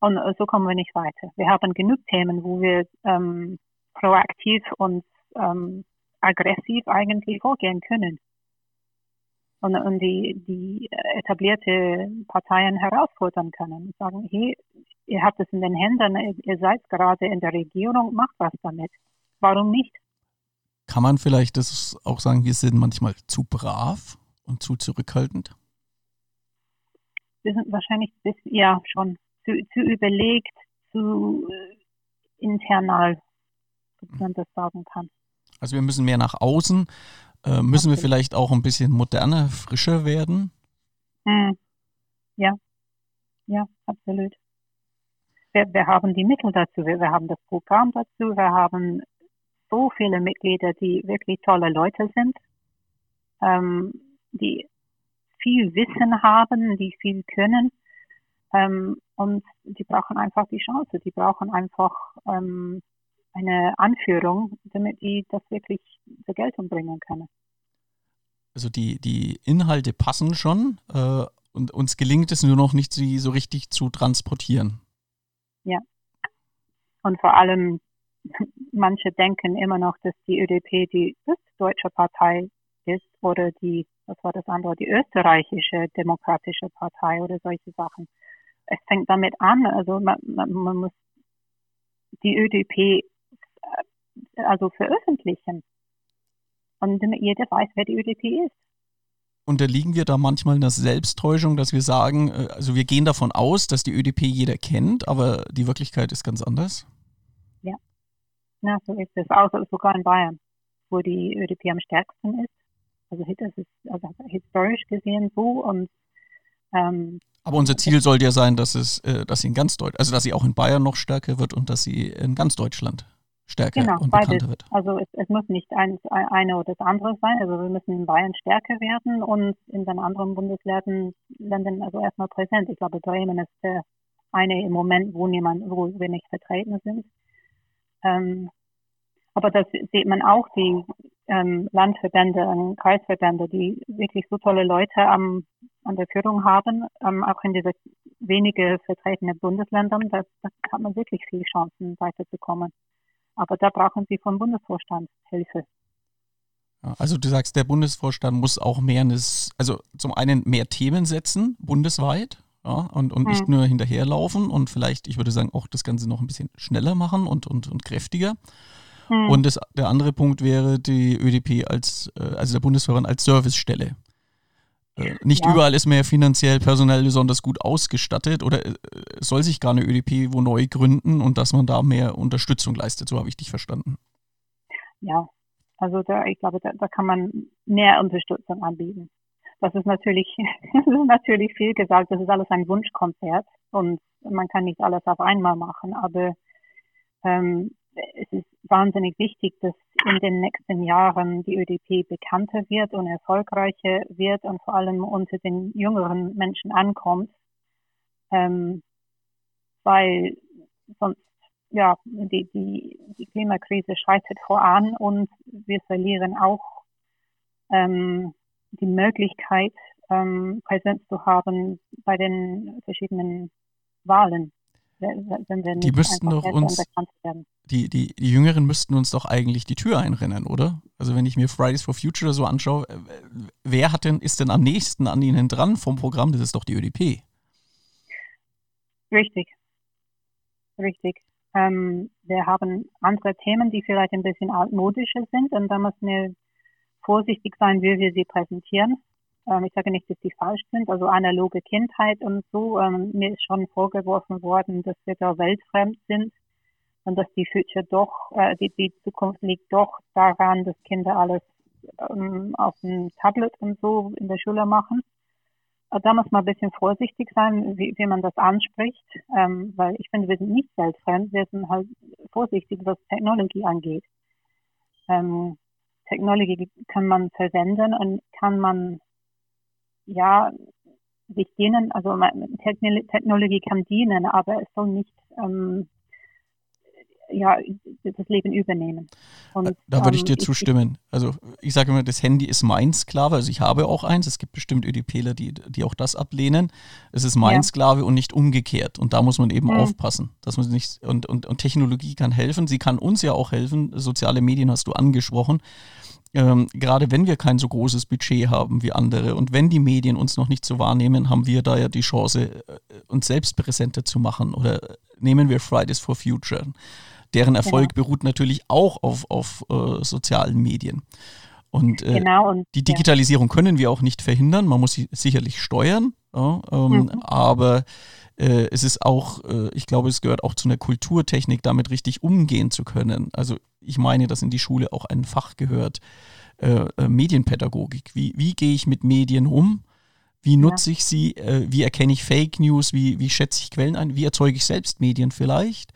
Und äh, so kommen wir nicht weiter. Wir haben genug Themen, wo wir ähm, proaktiv und ähm, aggressiv eigentlich vorgehen können. Und, und die, die etablierte Parteien herausfordern können und sagen, hey, ihr habt es in den Händen, ihr seid gerade in der Regierung, macht was damit. Warum nicht? Kann man vielleicht das auch sagen, wir sind manchmal zu brav und zu zurückhaltend? Wir sind wahrscheinlich, ja, schon zu, zu überlegt, zu äh, internal, ob man das sagen kann. Also wir müssen mehr nach außen. Äh, müssen wir vielleicht auch ein bisschen moderner, frischer werden? Hm. Ja, ja, absolut. Wir, wir, haben die Mittel dazu, wir, wir haben das Programm dazu, wir haben so viele Mitglieder, die wirklich tolle Leute sind, ähm, die viel Wissen haben, die viel können. Ähm, und die brauchen einfach die Chance, die brauchen einfach ähm, eine Anführung, damit die das wirklich zur Geltung bringen können. Also die, die Inhalte passen schon äh, und uns gelingt es nur noch nicht, sie so richtig zu transportieren. Ja. Und vor allem manche denken immer noch, dass die ÖDP die östdeutsche Partei ist oder die, was war das andere, die österreichische demokratische Partei oder solche Sachen. Es fängt damit an, also man, man, man muss die ÖDP also veröffentlichen. Und jeder weiß, wer die ÖDP ist. Unterliegen wir da manchmal einer Selbsttäuschung, dass wir sagen, äh, also wir gehen davon aus, dass die ÖDP jeder kennt, aber die Wirklichkeit ist ganz anders? Ja, ja so ist es. Auch sogar in Bayern, wo die ÖDP am stärksten ist. Also das ist also historisch gesehen so und ähm, aber unser Ziel sollte ja sein, dass es, äh, dass sie in ganz Deutschland, also dass sie auch in Bayern noch stärker wird und dass sie in ganz Deutschland stärker genau, und beides. bekannter wird. Also es, es muss nicht eins, eine oder das andere sein. Also wir müssen in Bayern stärker werden und in den anderen Bundesländern Ländern also erstmal präsent. Ich glaube, Bremen ist der eine im Moment, wo niemand, wo wir nicht vertreten sind. Ähm, aber das sieht man auch, die ähm, Landverbände und Kreisverbände, die wirklich so tolle Leute am, an der Führung haben, ähm, auch in diese wenige vertretenen Bundesländern, da, da hat man wirklich viele Chancen, weiterzukommen. Aber da brauchen sie vom Bundesvorstand Hilfe. Also du sagst, der Bundesvorstand muss auch mehr, also zum einen mehr Themen setzen, bundesweit, ja, und, und nicht mhm. nur hinterherlaufen und vielleicht, ich würde sagen, auch das Ganze noch ein bisschen schneller machen und, und, und kräftiger. Hm. Und das, der andere Punkt wäre die ÖDP als, äh, also der Bundesverband als Servicestelle. Nicht ja. überall ist man ja finanziell, personell besonders gut ausgestattet oder äh, soll sich gar eine ÖDP wo neu gründen und dass man da mehr Unterstützung leistet. So habe ich dich verstanden. Ja, also da, ich glaube, da, da kann man mehr Unterstützung anbieten. Das ist natürlich, das ist natürlich viel gesagt. Das ist alles ein Wunschkonzert und man kann nicht alles auf einmal machen. Aber ähm, es ist wahnsinnig wichtig, dass in den nächsten Jahren die ÖDP bekannter wird und erfolgreicher wird und vor allem unter den jüngeren Menschen ankommt, ähm, weil sonst ja die, die, die Klimakrise schreitet voran und wir verlieren auch ähm, die Möglichkeit, ähm, Präsenz zu haben bei den verschiedenen Wahlen die müssten doch uns, die, die, die Jüngeren müssten uns doch eigentlich die Tür einrennen, oder? Also wenn ich mir Fridays for Future so anschaue, äh, wer hat denn, ist denn am nächsten an ihnen dran vom Programm? Das ist doch die ÖDP. Richtig. Richtig. Ähm, wir haben andere Themen, die vielleicht ein bisschen altmodischer sind und da müssen wir vorsichtig sein, wie wir sie präsentieren. Ähm, ich sage nicht, dass die falsch sind, also analoge Kindheit und so. Ähm, mir ist schon vorgeworfen worden, dass wir da weltfremd sind und dass die Future doch, äh, die, die Zukunft liegt doch daran, dass Kinder alles ähm, auf dem Tablet und so in der Schule machen. Äh, da muss man ein bisschen vorsichtig sein, wie, wie man das anspricht, weil ich finde, wir sind nicht weltfremd, wir sind halt vorsichtig, was Technologie angeht. Technologie kann man verwenden und kann man ja, sich dienen, also Technologie kann dienen, aber es soll nicht ähm, ja, das Leben übernehmen. Und, da würde ich dir ähm, zustimmen. Also ich sage immer, das Handy ist mein Sklave, also ich habe auch eins. Es gibt bestimmt ÖDPler, die, die auch das ablehnen. Es ist mein ja. Sklave und nicht umgekehrt. Und da muss man eben mhm. aufpassen. Dass man nicht, und, und, und Technologie kann helfen. Sie kann uns ja auch helfen. Soziale Medien hast du angesprochen ähm, gerade wenn wir kein so großes Budget haben wie andere und wenn die Medien uns noch nicht so wahrnehmen, haben wir da ja die Chance, äh, uns selbst präsenter zu machen. Oder nehmen wir Fridays for Future. Deren Erfolg genau. beruht natürlich auch auf, auf äh, sozialen Medien. Und, äh, genau, und die Digitalisierung ja. können wir auch nicht verhindern. Man muss sie sicherlich steuern, ja, ähm, mhm. aber äh, es ist auch, äh, ich glaube, es gehört auch zu einer Kulturtechnik, damit richtig umgehen zu können. Also ich meine, dass in die Schule auch ein Fach gehört, äh, äh Medienpädagogik. Wie, wie gehe ich mit Medien um? Wie nutze ich sie? Äh, wie erkenne ich Fake News? Wie, wie schätze ich Quellen ein? Wie erzeuge ich selbst Medien vielleicht?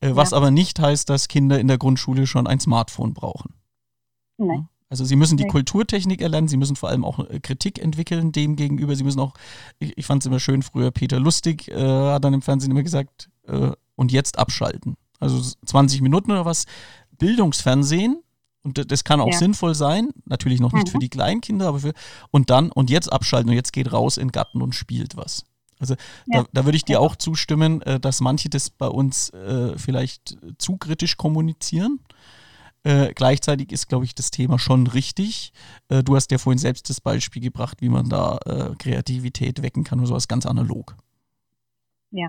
Äh, was ja. aber nicht heißt, dass Kinder in der Grundschule schon ein Smartphone brauchen. Nein. Also sie müssen die okay. Kulturtechnik erlernen, sie müssen vor allem auch äh, Kritik entwickeln dem gegenüber. Sie müssen auch, ich, ich fand es immer schön, früher Peter Lustig äh, hat dann im Fernsehen immer gesagt, äh, und jetzt abschalten. Also 20 Minuten oder was. Bildungsfernsehen, und das kann auch ja. sinnvoll sein, natürlich noch nicht mhm. für die Kleinkinder, aber für, und dann, und jetzt abschalten und jetzt geht raus in Garten und spielt was. Also ja. da, da, würde ich dir auch zustimmen, äh, dass manche das bei uns äh, vielleicht zu kritisch kommunizieren. Äh, gleichzeitig ist, glaube ich, das Thema schon richtig. Äh, du hast ja vorhin selbst das Beispiel gebracht, wie man da äh, Kreativität wecken kann, oder sowas ganz analog. Ja,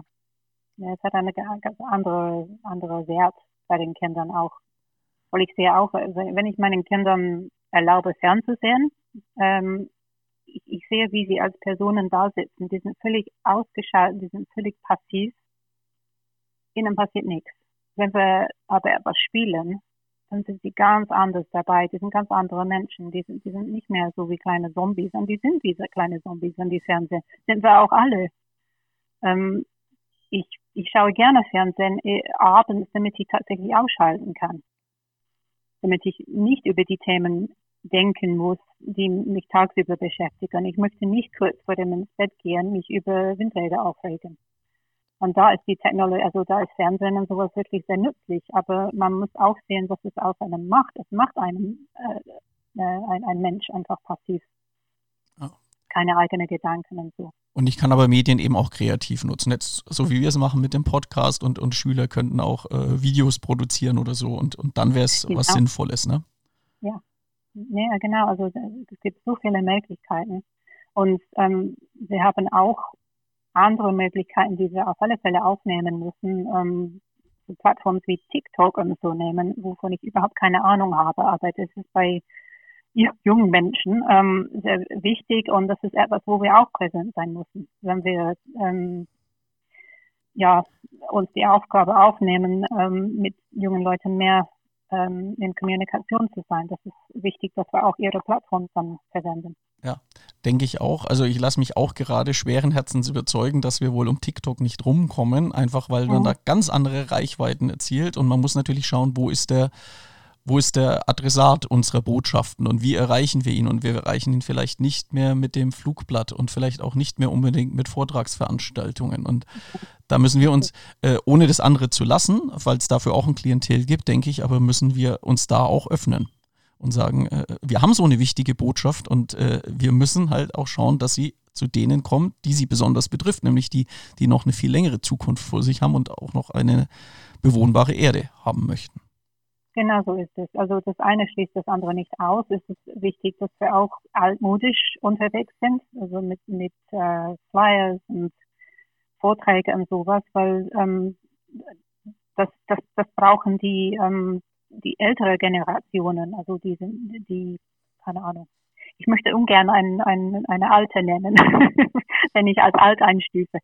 Ja, es hat eine ganz andere, andere Wert bei den Kindern auch. Weil ich sehe auch, wenn ich meinen Kindern erlaube, fernzusehen, ähm, ich, ich sehe, wie sie als Personen da sitzen. Die sind völlig ausgeschaltet, die sind völlig passiv. Ihnen passiert nichts. Wenn wir aber etwas spielen, dann sind sie ganz anders dabei. Die sind ganz andere Menschen. Die sind, die sind nicht mehr so wie kleine Zombies. Und die sind diese kleine Zombies, wenn die Fernsehen. Sind wir auch alle. Ähm, ich, ich schaue gerne Fernsehen äh, abends, damit ich tatsächlich ausschalten kann. Damit ich nicht über die Themen denken muss, die mich tagsüber beschäftigen. Ich möchte nicht kurz vor dem ins Bett gehen, mich über Windräder aufregen. Und da ist die Technologie, also da ist Fernsehen und sowas wirklich sehr nützlich. Aber man muss auch sehen, was es aus einem macht. Es macht einem äh, äh, ein, ein Mensch einfach passiv. Ja. Keine eigenen Gedanken und so. Und ich kann aber Medien eben auch kreativ nutzen. Jetzt, so wie wir es machen mit dem Podcast und, und Schüler könnten auch äh, Videos produzieren oder so und, und dann wäre es genau. was Sinnvolles, ne? Ja. Ja, genau. Also es gibt so viele Möglichkeiten. Und ähm, wir haben auch andere Möglichkeiten, die wir auf alle Fälle aufnehmen müssen. Ähm, so Plattformen wie TikTok und so nehmen, wovon ich überhaupt keine Ahnung habe. Aber das ist bei jungen Menschen ähm, sehr wichtig und das ist etwas, wo wir auch präsent sein müssen, wenn wir ähm, ja, uns die Aufgabe aufnehmen, ähm, mit jungen Leuten mehr ähm, in Kommunikation zu sein. Das ist wichtig, dass wir auch ihre Plattform dann verwenden. Ja, denke ich auch. Also ich lasse mich auch gerade schweren Herzens überzeugen, dass wir wohl um TikTok nicht rumkommen, einfach weil mhm. man da ganz andere Reichweiten erzielt und man muss natürlich schauen, wo ist der wo ist der Adressat unserer Botschaften und wie erreichen wir ihn? Und wir erreichen ihn vielleicht nicht mehr mit dem Flugblatt und vielleicht auch nicht mehr unbedingt mit Vortragsveranstaltungen. Und da müssen wir uns, äh, ohne das andere zu lassen, weil es dafür auch ein Klientel gibt, denke ich, aber müssen wir uns da auch öffnen und sagen, äh, wir haben so eine wichtige Botschaft und äh, wir müssen halt auch schauen, dass sie zu denen kommt, die sie besonders betrifft, nämlich die, die noch eine viel längere Zukunft vor sich haben und auch noch eine bewohnbare Erde haben möchten. Genau so ist es. Also das eine schließt das andere nicht aus. Es ist wichtig, dass wir auch altmodisch unterwegs sind, also mit, mit äh, Flyers und Vorträge und sowas, weil ähm, das, das, das brauchen die, ähm, die ältere Generationen, also die sind, die, keine Ahnung, ich möchte ungern ein, ein, eine alte nennen, wenn ich als alt einstufe.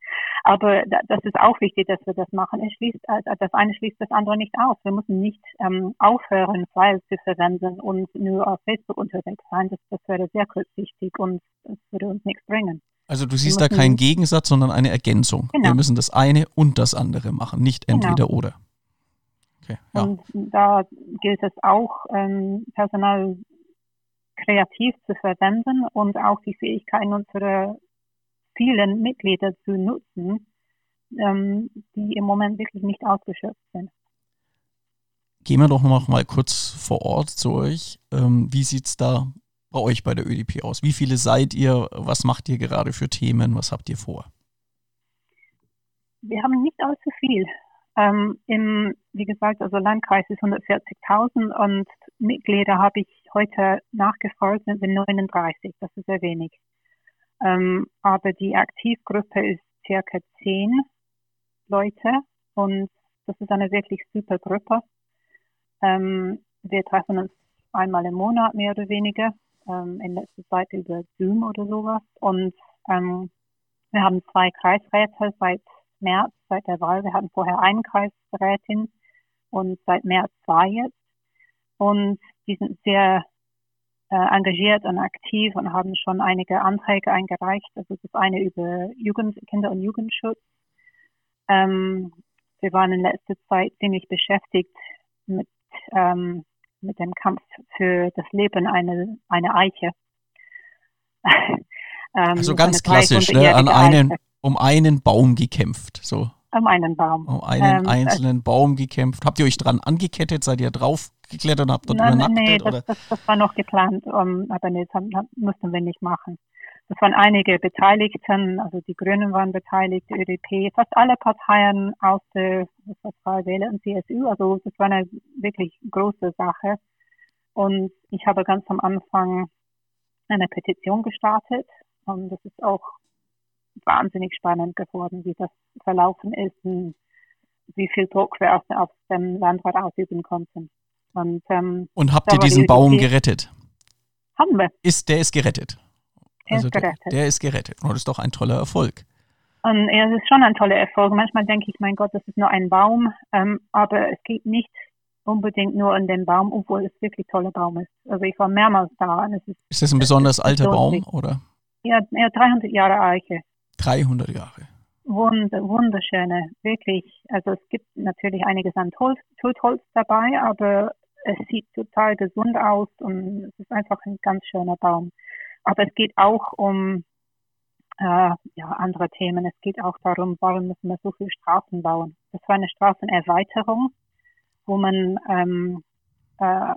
Aber das ist auch wichtig, dass wir das machen. Es schließt, äh, das eine schließt das andere nicht aus. Wir müssen nicht ähm, aufhören, Files zu verwenden und nur auf Facebook unterwegs sein. Das, das wäre sehr kurzsichtig und das würde uns nichts bringen. Also du siehst da keinen Gegensatz, sondern eine Ergänzung. Genau. Wir müssen das eine und das andere machen, nicht genau. entweder genau. oder. Okay, ja. Und da gilt es auch, ähm, Personal kreativ zu verwenden und auch die Fähigkeiten unserer vielen Mitglieder zu nutzen, ähm, die im Moment wirklich nicht ausgeschöpft sind. Gehen wir doch noch mal kurz vor Ort zu euch. Ähm, wie sieht es da bei euch bei der ÖDP aus? Wie viele seid ihr? Was macht ihr gerade für Themen? Was habt ihr vor? Wir haben nicht allzu viel. Ähm, Im, wie gesagt, also Landkreis ist 140.000 und Mitglieder habe ich heute nachgefragt, sind wir 39. Das ist sehr wenig. Ähm, aber die Aktivgruppe ist circa 10 Leute und das ist eine wirklich super Gruppe. Ähm, wir treffen uns einmal im Monat mehr oder weniger, ähm, in letzter Zeit über Zoom oder sowas. Und ähm, wir haben zwei Kreisräte seit März, seit der Wahl. Wir hatten vorher einen Kreisrätin und seit März zwei jetzt. Und die sind sehr äh, engagiert und aktiv und haben schon einige Anträge eingereicht. Also das eine über Jugend, Kinder- und Jugendschutz. Ähm, wir waren in letzter Zeit ziemlich beschäftigt mit, ähm, mit dem Kampf für das Leben einer eine Eiche. ähm, also ganz klassisch, ne? An einen, um einen Baum gekämpft. So. Um einen Baum. Um einen ähm, einzelnen Baum gekämpft. Habt ihr euch dran angekettet? Seid ihr drauf geklettert und habt dort nein, übernachtet? Nee, das, das, das, war noch geplant, um, aber nee, das mussten wir nicht machen. Das waren einige Beteiligten, also die Grünen waren beteiligt, die ÖDP, fast alle Parteien aus der Wähler und CSU. Also das war eine wirklich große Sache. Und ich habe ganz am Anfang eine Petition gestartet. Und das ist auch wahnsinnig spannend geworden, wie das verlaufen ist. Und wie viel Druck wir auf, auf dem Landrat ausüben konnten. Und, ähm, und habt ihr diesen Baum gerettet? Haben wir. Ist, der ist gerettet. Er also ist gerettet. Der, der, ist gerettet. Und das ist doch ein toller Erfolg. Und ja, es ist schon ein toller Erfolg. Manchmal denke ich, mein Gott, das ist nur ein Baum. Ähm, aber es geht nicht unbedingt nur an den Baum, obwohl es wirklich ein toller Baum ist. Also ich war mehrmals da. Und es ist, ist das ein besonders alter Baum, oder? Ja, ja, 300 Jahre Eiche. 300 Jahre. Wund wunderschöne, wirklich. Also es gibt natürlich einiges an Holz, Totholz dabei, aber es sieht total gesund aus und es ist einfach ein ganz schöner Baum. Aber es geht auch um äh, ja, andere Themen. Es geht auch darum, warum müssen wir so viele Straßen bauen. Das war eine Straßenerweiterung, wo man ähm, äh,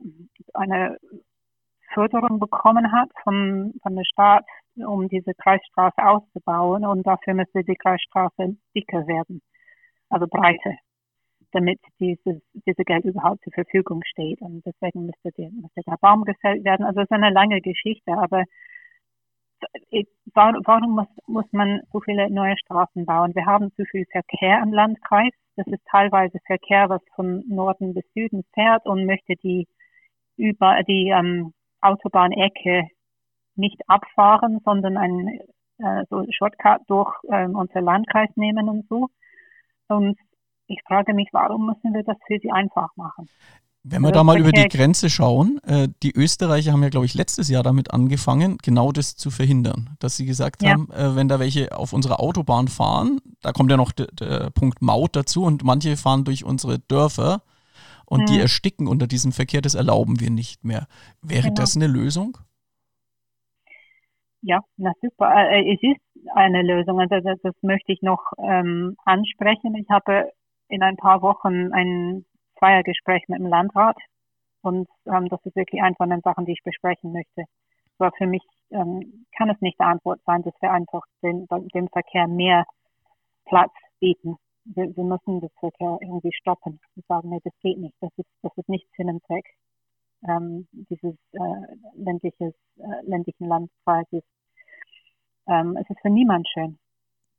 eine Förderung bekommen hat von, von der Staat, um diese Kreisstraße auszubauen und dafür müsste die Kreisstraße dicker werden, also breiter, damit dieses, diese Geld überhaupt zur Verfügung steht und deswegen müsste, die, müsste der Baum gefällt werden. Also es ist eine lange Geschichte, aber warum muss, muss man so viele neue Straßen bauen? Wir haben zu viel Verkehr im Landkreis. Das ist teilweise Verkehr, was von Norden bis Süden fährt und möchte die über die ähm, Autobahnecke nicht abfahren, sondern ein äh, so Shortcut durch äh, unser Landkreis nehmen und so. Und ich frage mich, warum müssen wir das für sie einfach machen? Wenn wir da mal über die Grenze schauen, äh, die Österreicher haben ja, glaube ich, letztes Jahr damit angefangen, genau das zu verhindern. Dass sie gesagt ja. haben, äh, wenn da welche auf unserer Autobahn fahren, da kommt ja noch der Punkt Maut dazu und manche fahren durch unsere Dörfer und mhm. die ersticken unter diesem Verkehr, das erlauben wir nicht mehr. Wäre genau. das eine Lösung? Ja, na super. Äh, es ist eine Lösung. Also das, das möchte ich noch ähm, ansprechen. Ich habe in ein paar Wochen ein Zweiergespräch mit dem Landrat. Und ähm, das ist wirklich eine von den Sachen, die ich besprechen möchte. Aber für mich ähm, kann es nicht die Antwort sein, dass wir einfach den, dem Verkehr mehr Platz bieten. Wir, wir müssen das Verkehr irgendwie stoppen und sagen, nee, das geht nicht. Das ist, das ist nicht Sinn und Zweck ähm, dieses äh, ländliches, äh, ländlichen Landkreises. Ähm, es ist für niemand schön.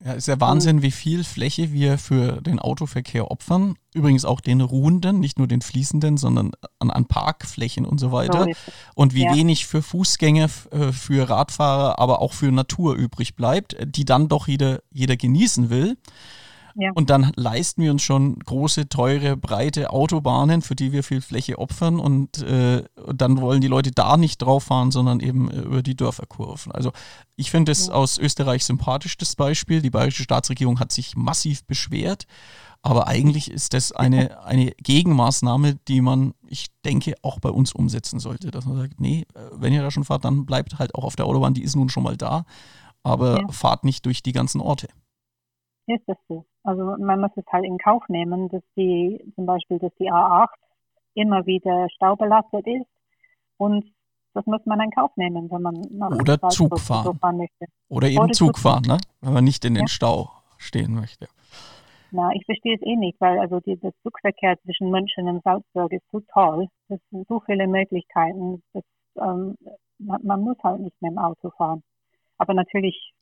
Ja, ist ja Wahnsinn, wie viel Fläche wir für den Autoverkehr opfern. Übrigens auch den ruhenden, nicht nur den fließenden, sondern an, an Parkflächen und so weiter. und wie ja. wenig für Fußgänger, äh, für Radfahrer, aber auch für Natur übrig bleibt, die dann doch jeder, jeder genießen will. Ja. Und dann leisten wir uns schon große, teure, breite Autobahnen, für die wir viel Fläche opfern. Und äh, dann wollen die Leute da nicht drauf fahren, sondern eben äh, über die Dörferkurven. Also ich finde es ja. aus Österreich sympathisch, das Beispiel. Die bayerische Staatsregierung hat sich massiv beschwert. Aber eigentlich ist das eine, eine Gegenmaßnahme, die man, ich denke, auch bei uns umsetzen sollte. Dass man sagt, nee, äh, wenn ihr da schon fahrt, dann bleibt halt auch auf der Autobahn, die ist nun schon mal da. Aber ja. fahrt nicht durch die ganzen Orte ist das so. Also man muss es halt in Kauf nehmen, dass die zum Beispiel, dass die A8 immer wieder staubelastet ist und das muss man in Kauf nehmen, wenn man oder Zug fahren. fahren möchte. Oder eben oder Zug, Zug fahren, ne? wenn man nicht in den ja. Stau stehen möchte. Na, ich verstehe es eh nicht, weil also die, das Zugverkehr zwischen München und Salzburg ist so toll. Es sind so viele Möglichkeiten. Das, ähm, man, man muss halt nicht mit dem Auto fahren. Aber natürlich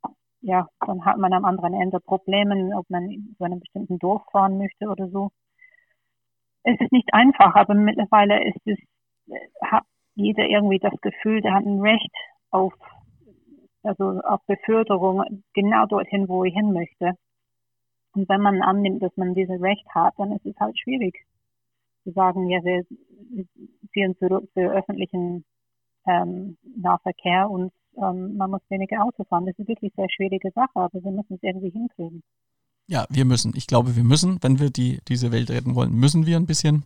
ja, dann hat man am anderen Ende Probleme, ob man so einem bestimmten Dorf fahren möchte oder so. Es ist nicht einfach, aber mittlerweile ist es, hat jeder irgendwie das Gefühl, der hat ein Recht auf, also auf Beförderung genau dorthin, wo er hin möchte. Und wenn man annimmt, dass man dieses Recht hat, dann ist es halt schwierig zu sagen, ja, wir ziehen zurück zu öffentlichen ähm, Nahverkehr und ähm, man muss weniger Auto fahren. Das ist wirklich eine sehr schwierige Sache, aber wir müssen es irgendwie hinkriegen. Ja, wir müssen. Ich glaube, wir müssen, wenn wir die, diese Welt retten wollen, müssen wir ein bisschen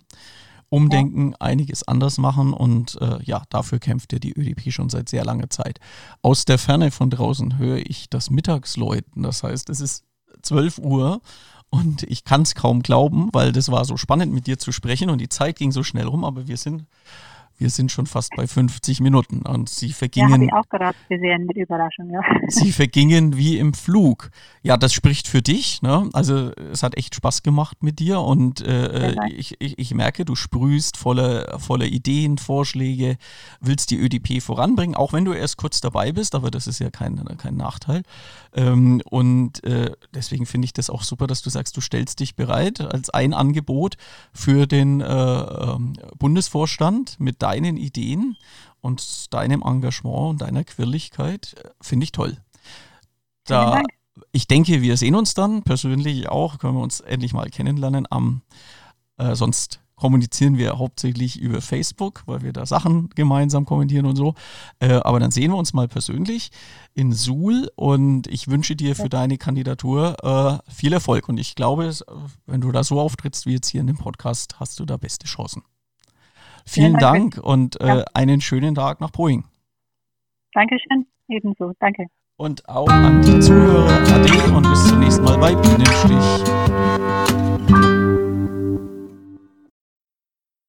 umdenken, ja. einiges anders machen und äh, ja, dafür kämpft ja die ÖDP schon seit sehr langer Zeit. Aus der Ferne von draußen höre ich das Mittagsläuten. Das heißt, es ist 12 Uhr und ich kann es kaum glauben, weil das war so spannend mit dir zu sprechen und die Zeit ging so schnell rum, aber wir sind Wir sind schon fast bei 50 Minuten und sie vergingen. Ja, ich auch gerade gesehen mit Überraschung, ja. Sie vergingen wie im Flug. Ja, das spricht für dich. Ne? Also es hat echt Spaß gemacht mit dir und äh, ich, ich, ich, merke, du sprühst voller volle Ideen, Vorschläge, willst die ÖDP voranbringen, auch wenn du erst kurz dabei bist, aber das ist ja kein, kein Nachteil. Ähm, und äh, deswegen finde ich das auch super, dass du sagst, du stellst dich bereit als ein Angebot für den äh, ähm, Bundesvorstand mit deinen Ideen und deinem Engagement und deiner Quirligkeit. Finde ich toll. Da, ich denke, wir sehen uns dann persönlich auch, können wir uns endlich mal kennenlernen am äh, sonst kommunizieren wir hauptsächlich über Facebook, weil wir da Sachen gemeinsam kommentieren und so. Äh, aber dann sehen wir uns mal persönlich in Suhl und ich wünsche dir für deine Kandidatur äh, viel Erfolg. Und ich glaube, wenn du da so auftrittst wie jetzt hier in dem Podcast, hast du da beste Chancen. Vielen Dank und äh, ja. einen schönen Tag nach Boeing. Dankeschön, ebenso. Danke. Und auch an die Zuhörer, ade und bis zum nächsten Mal bei Bienenstich.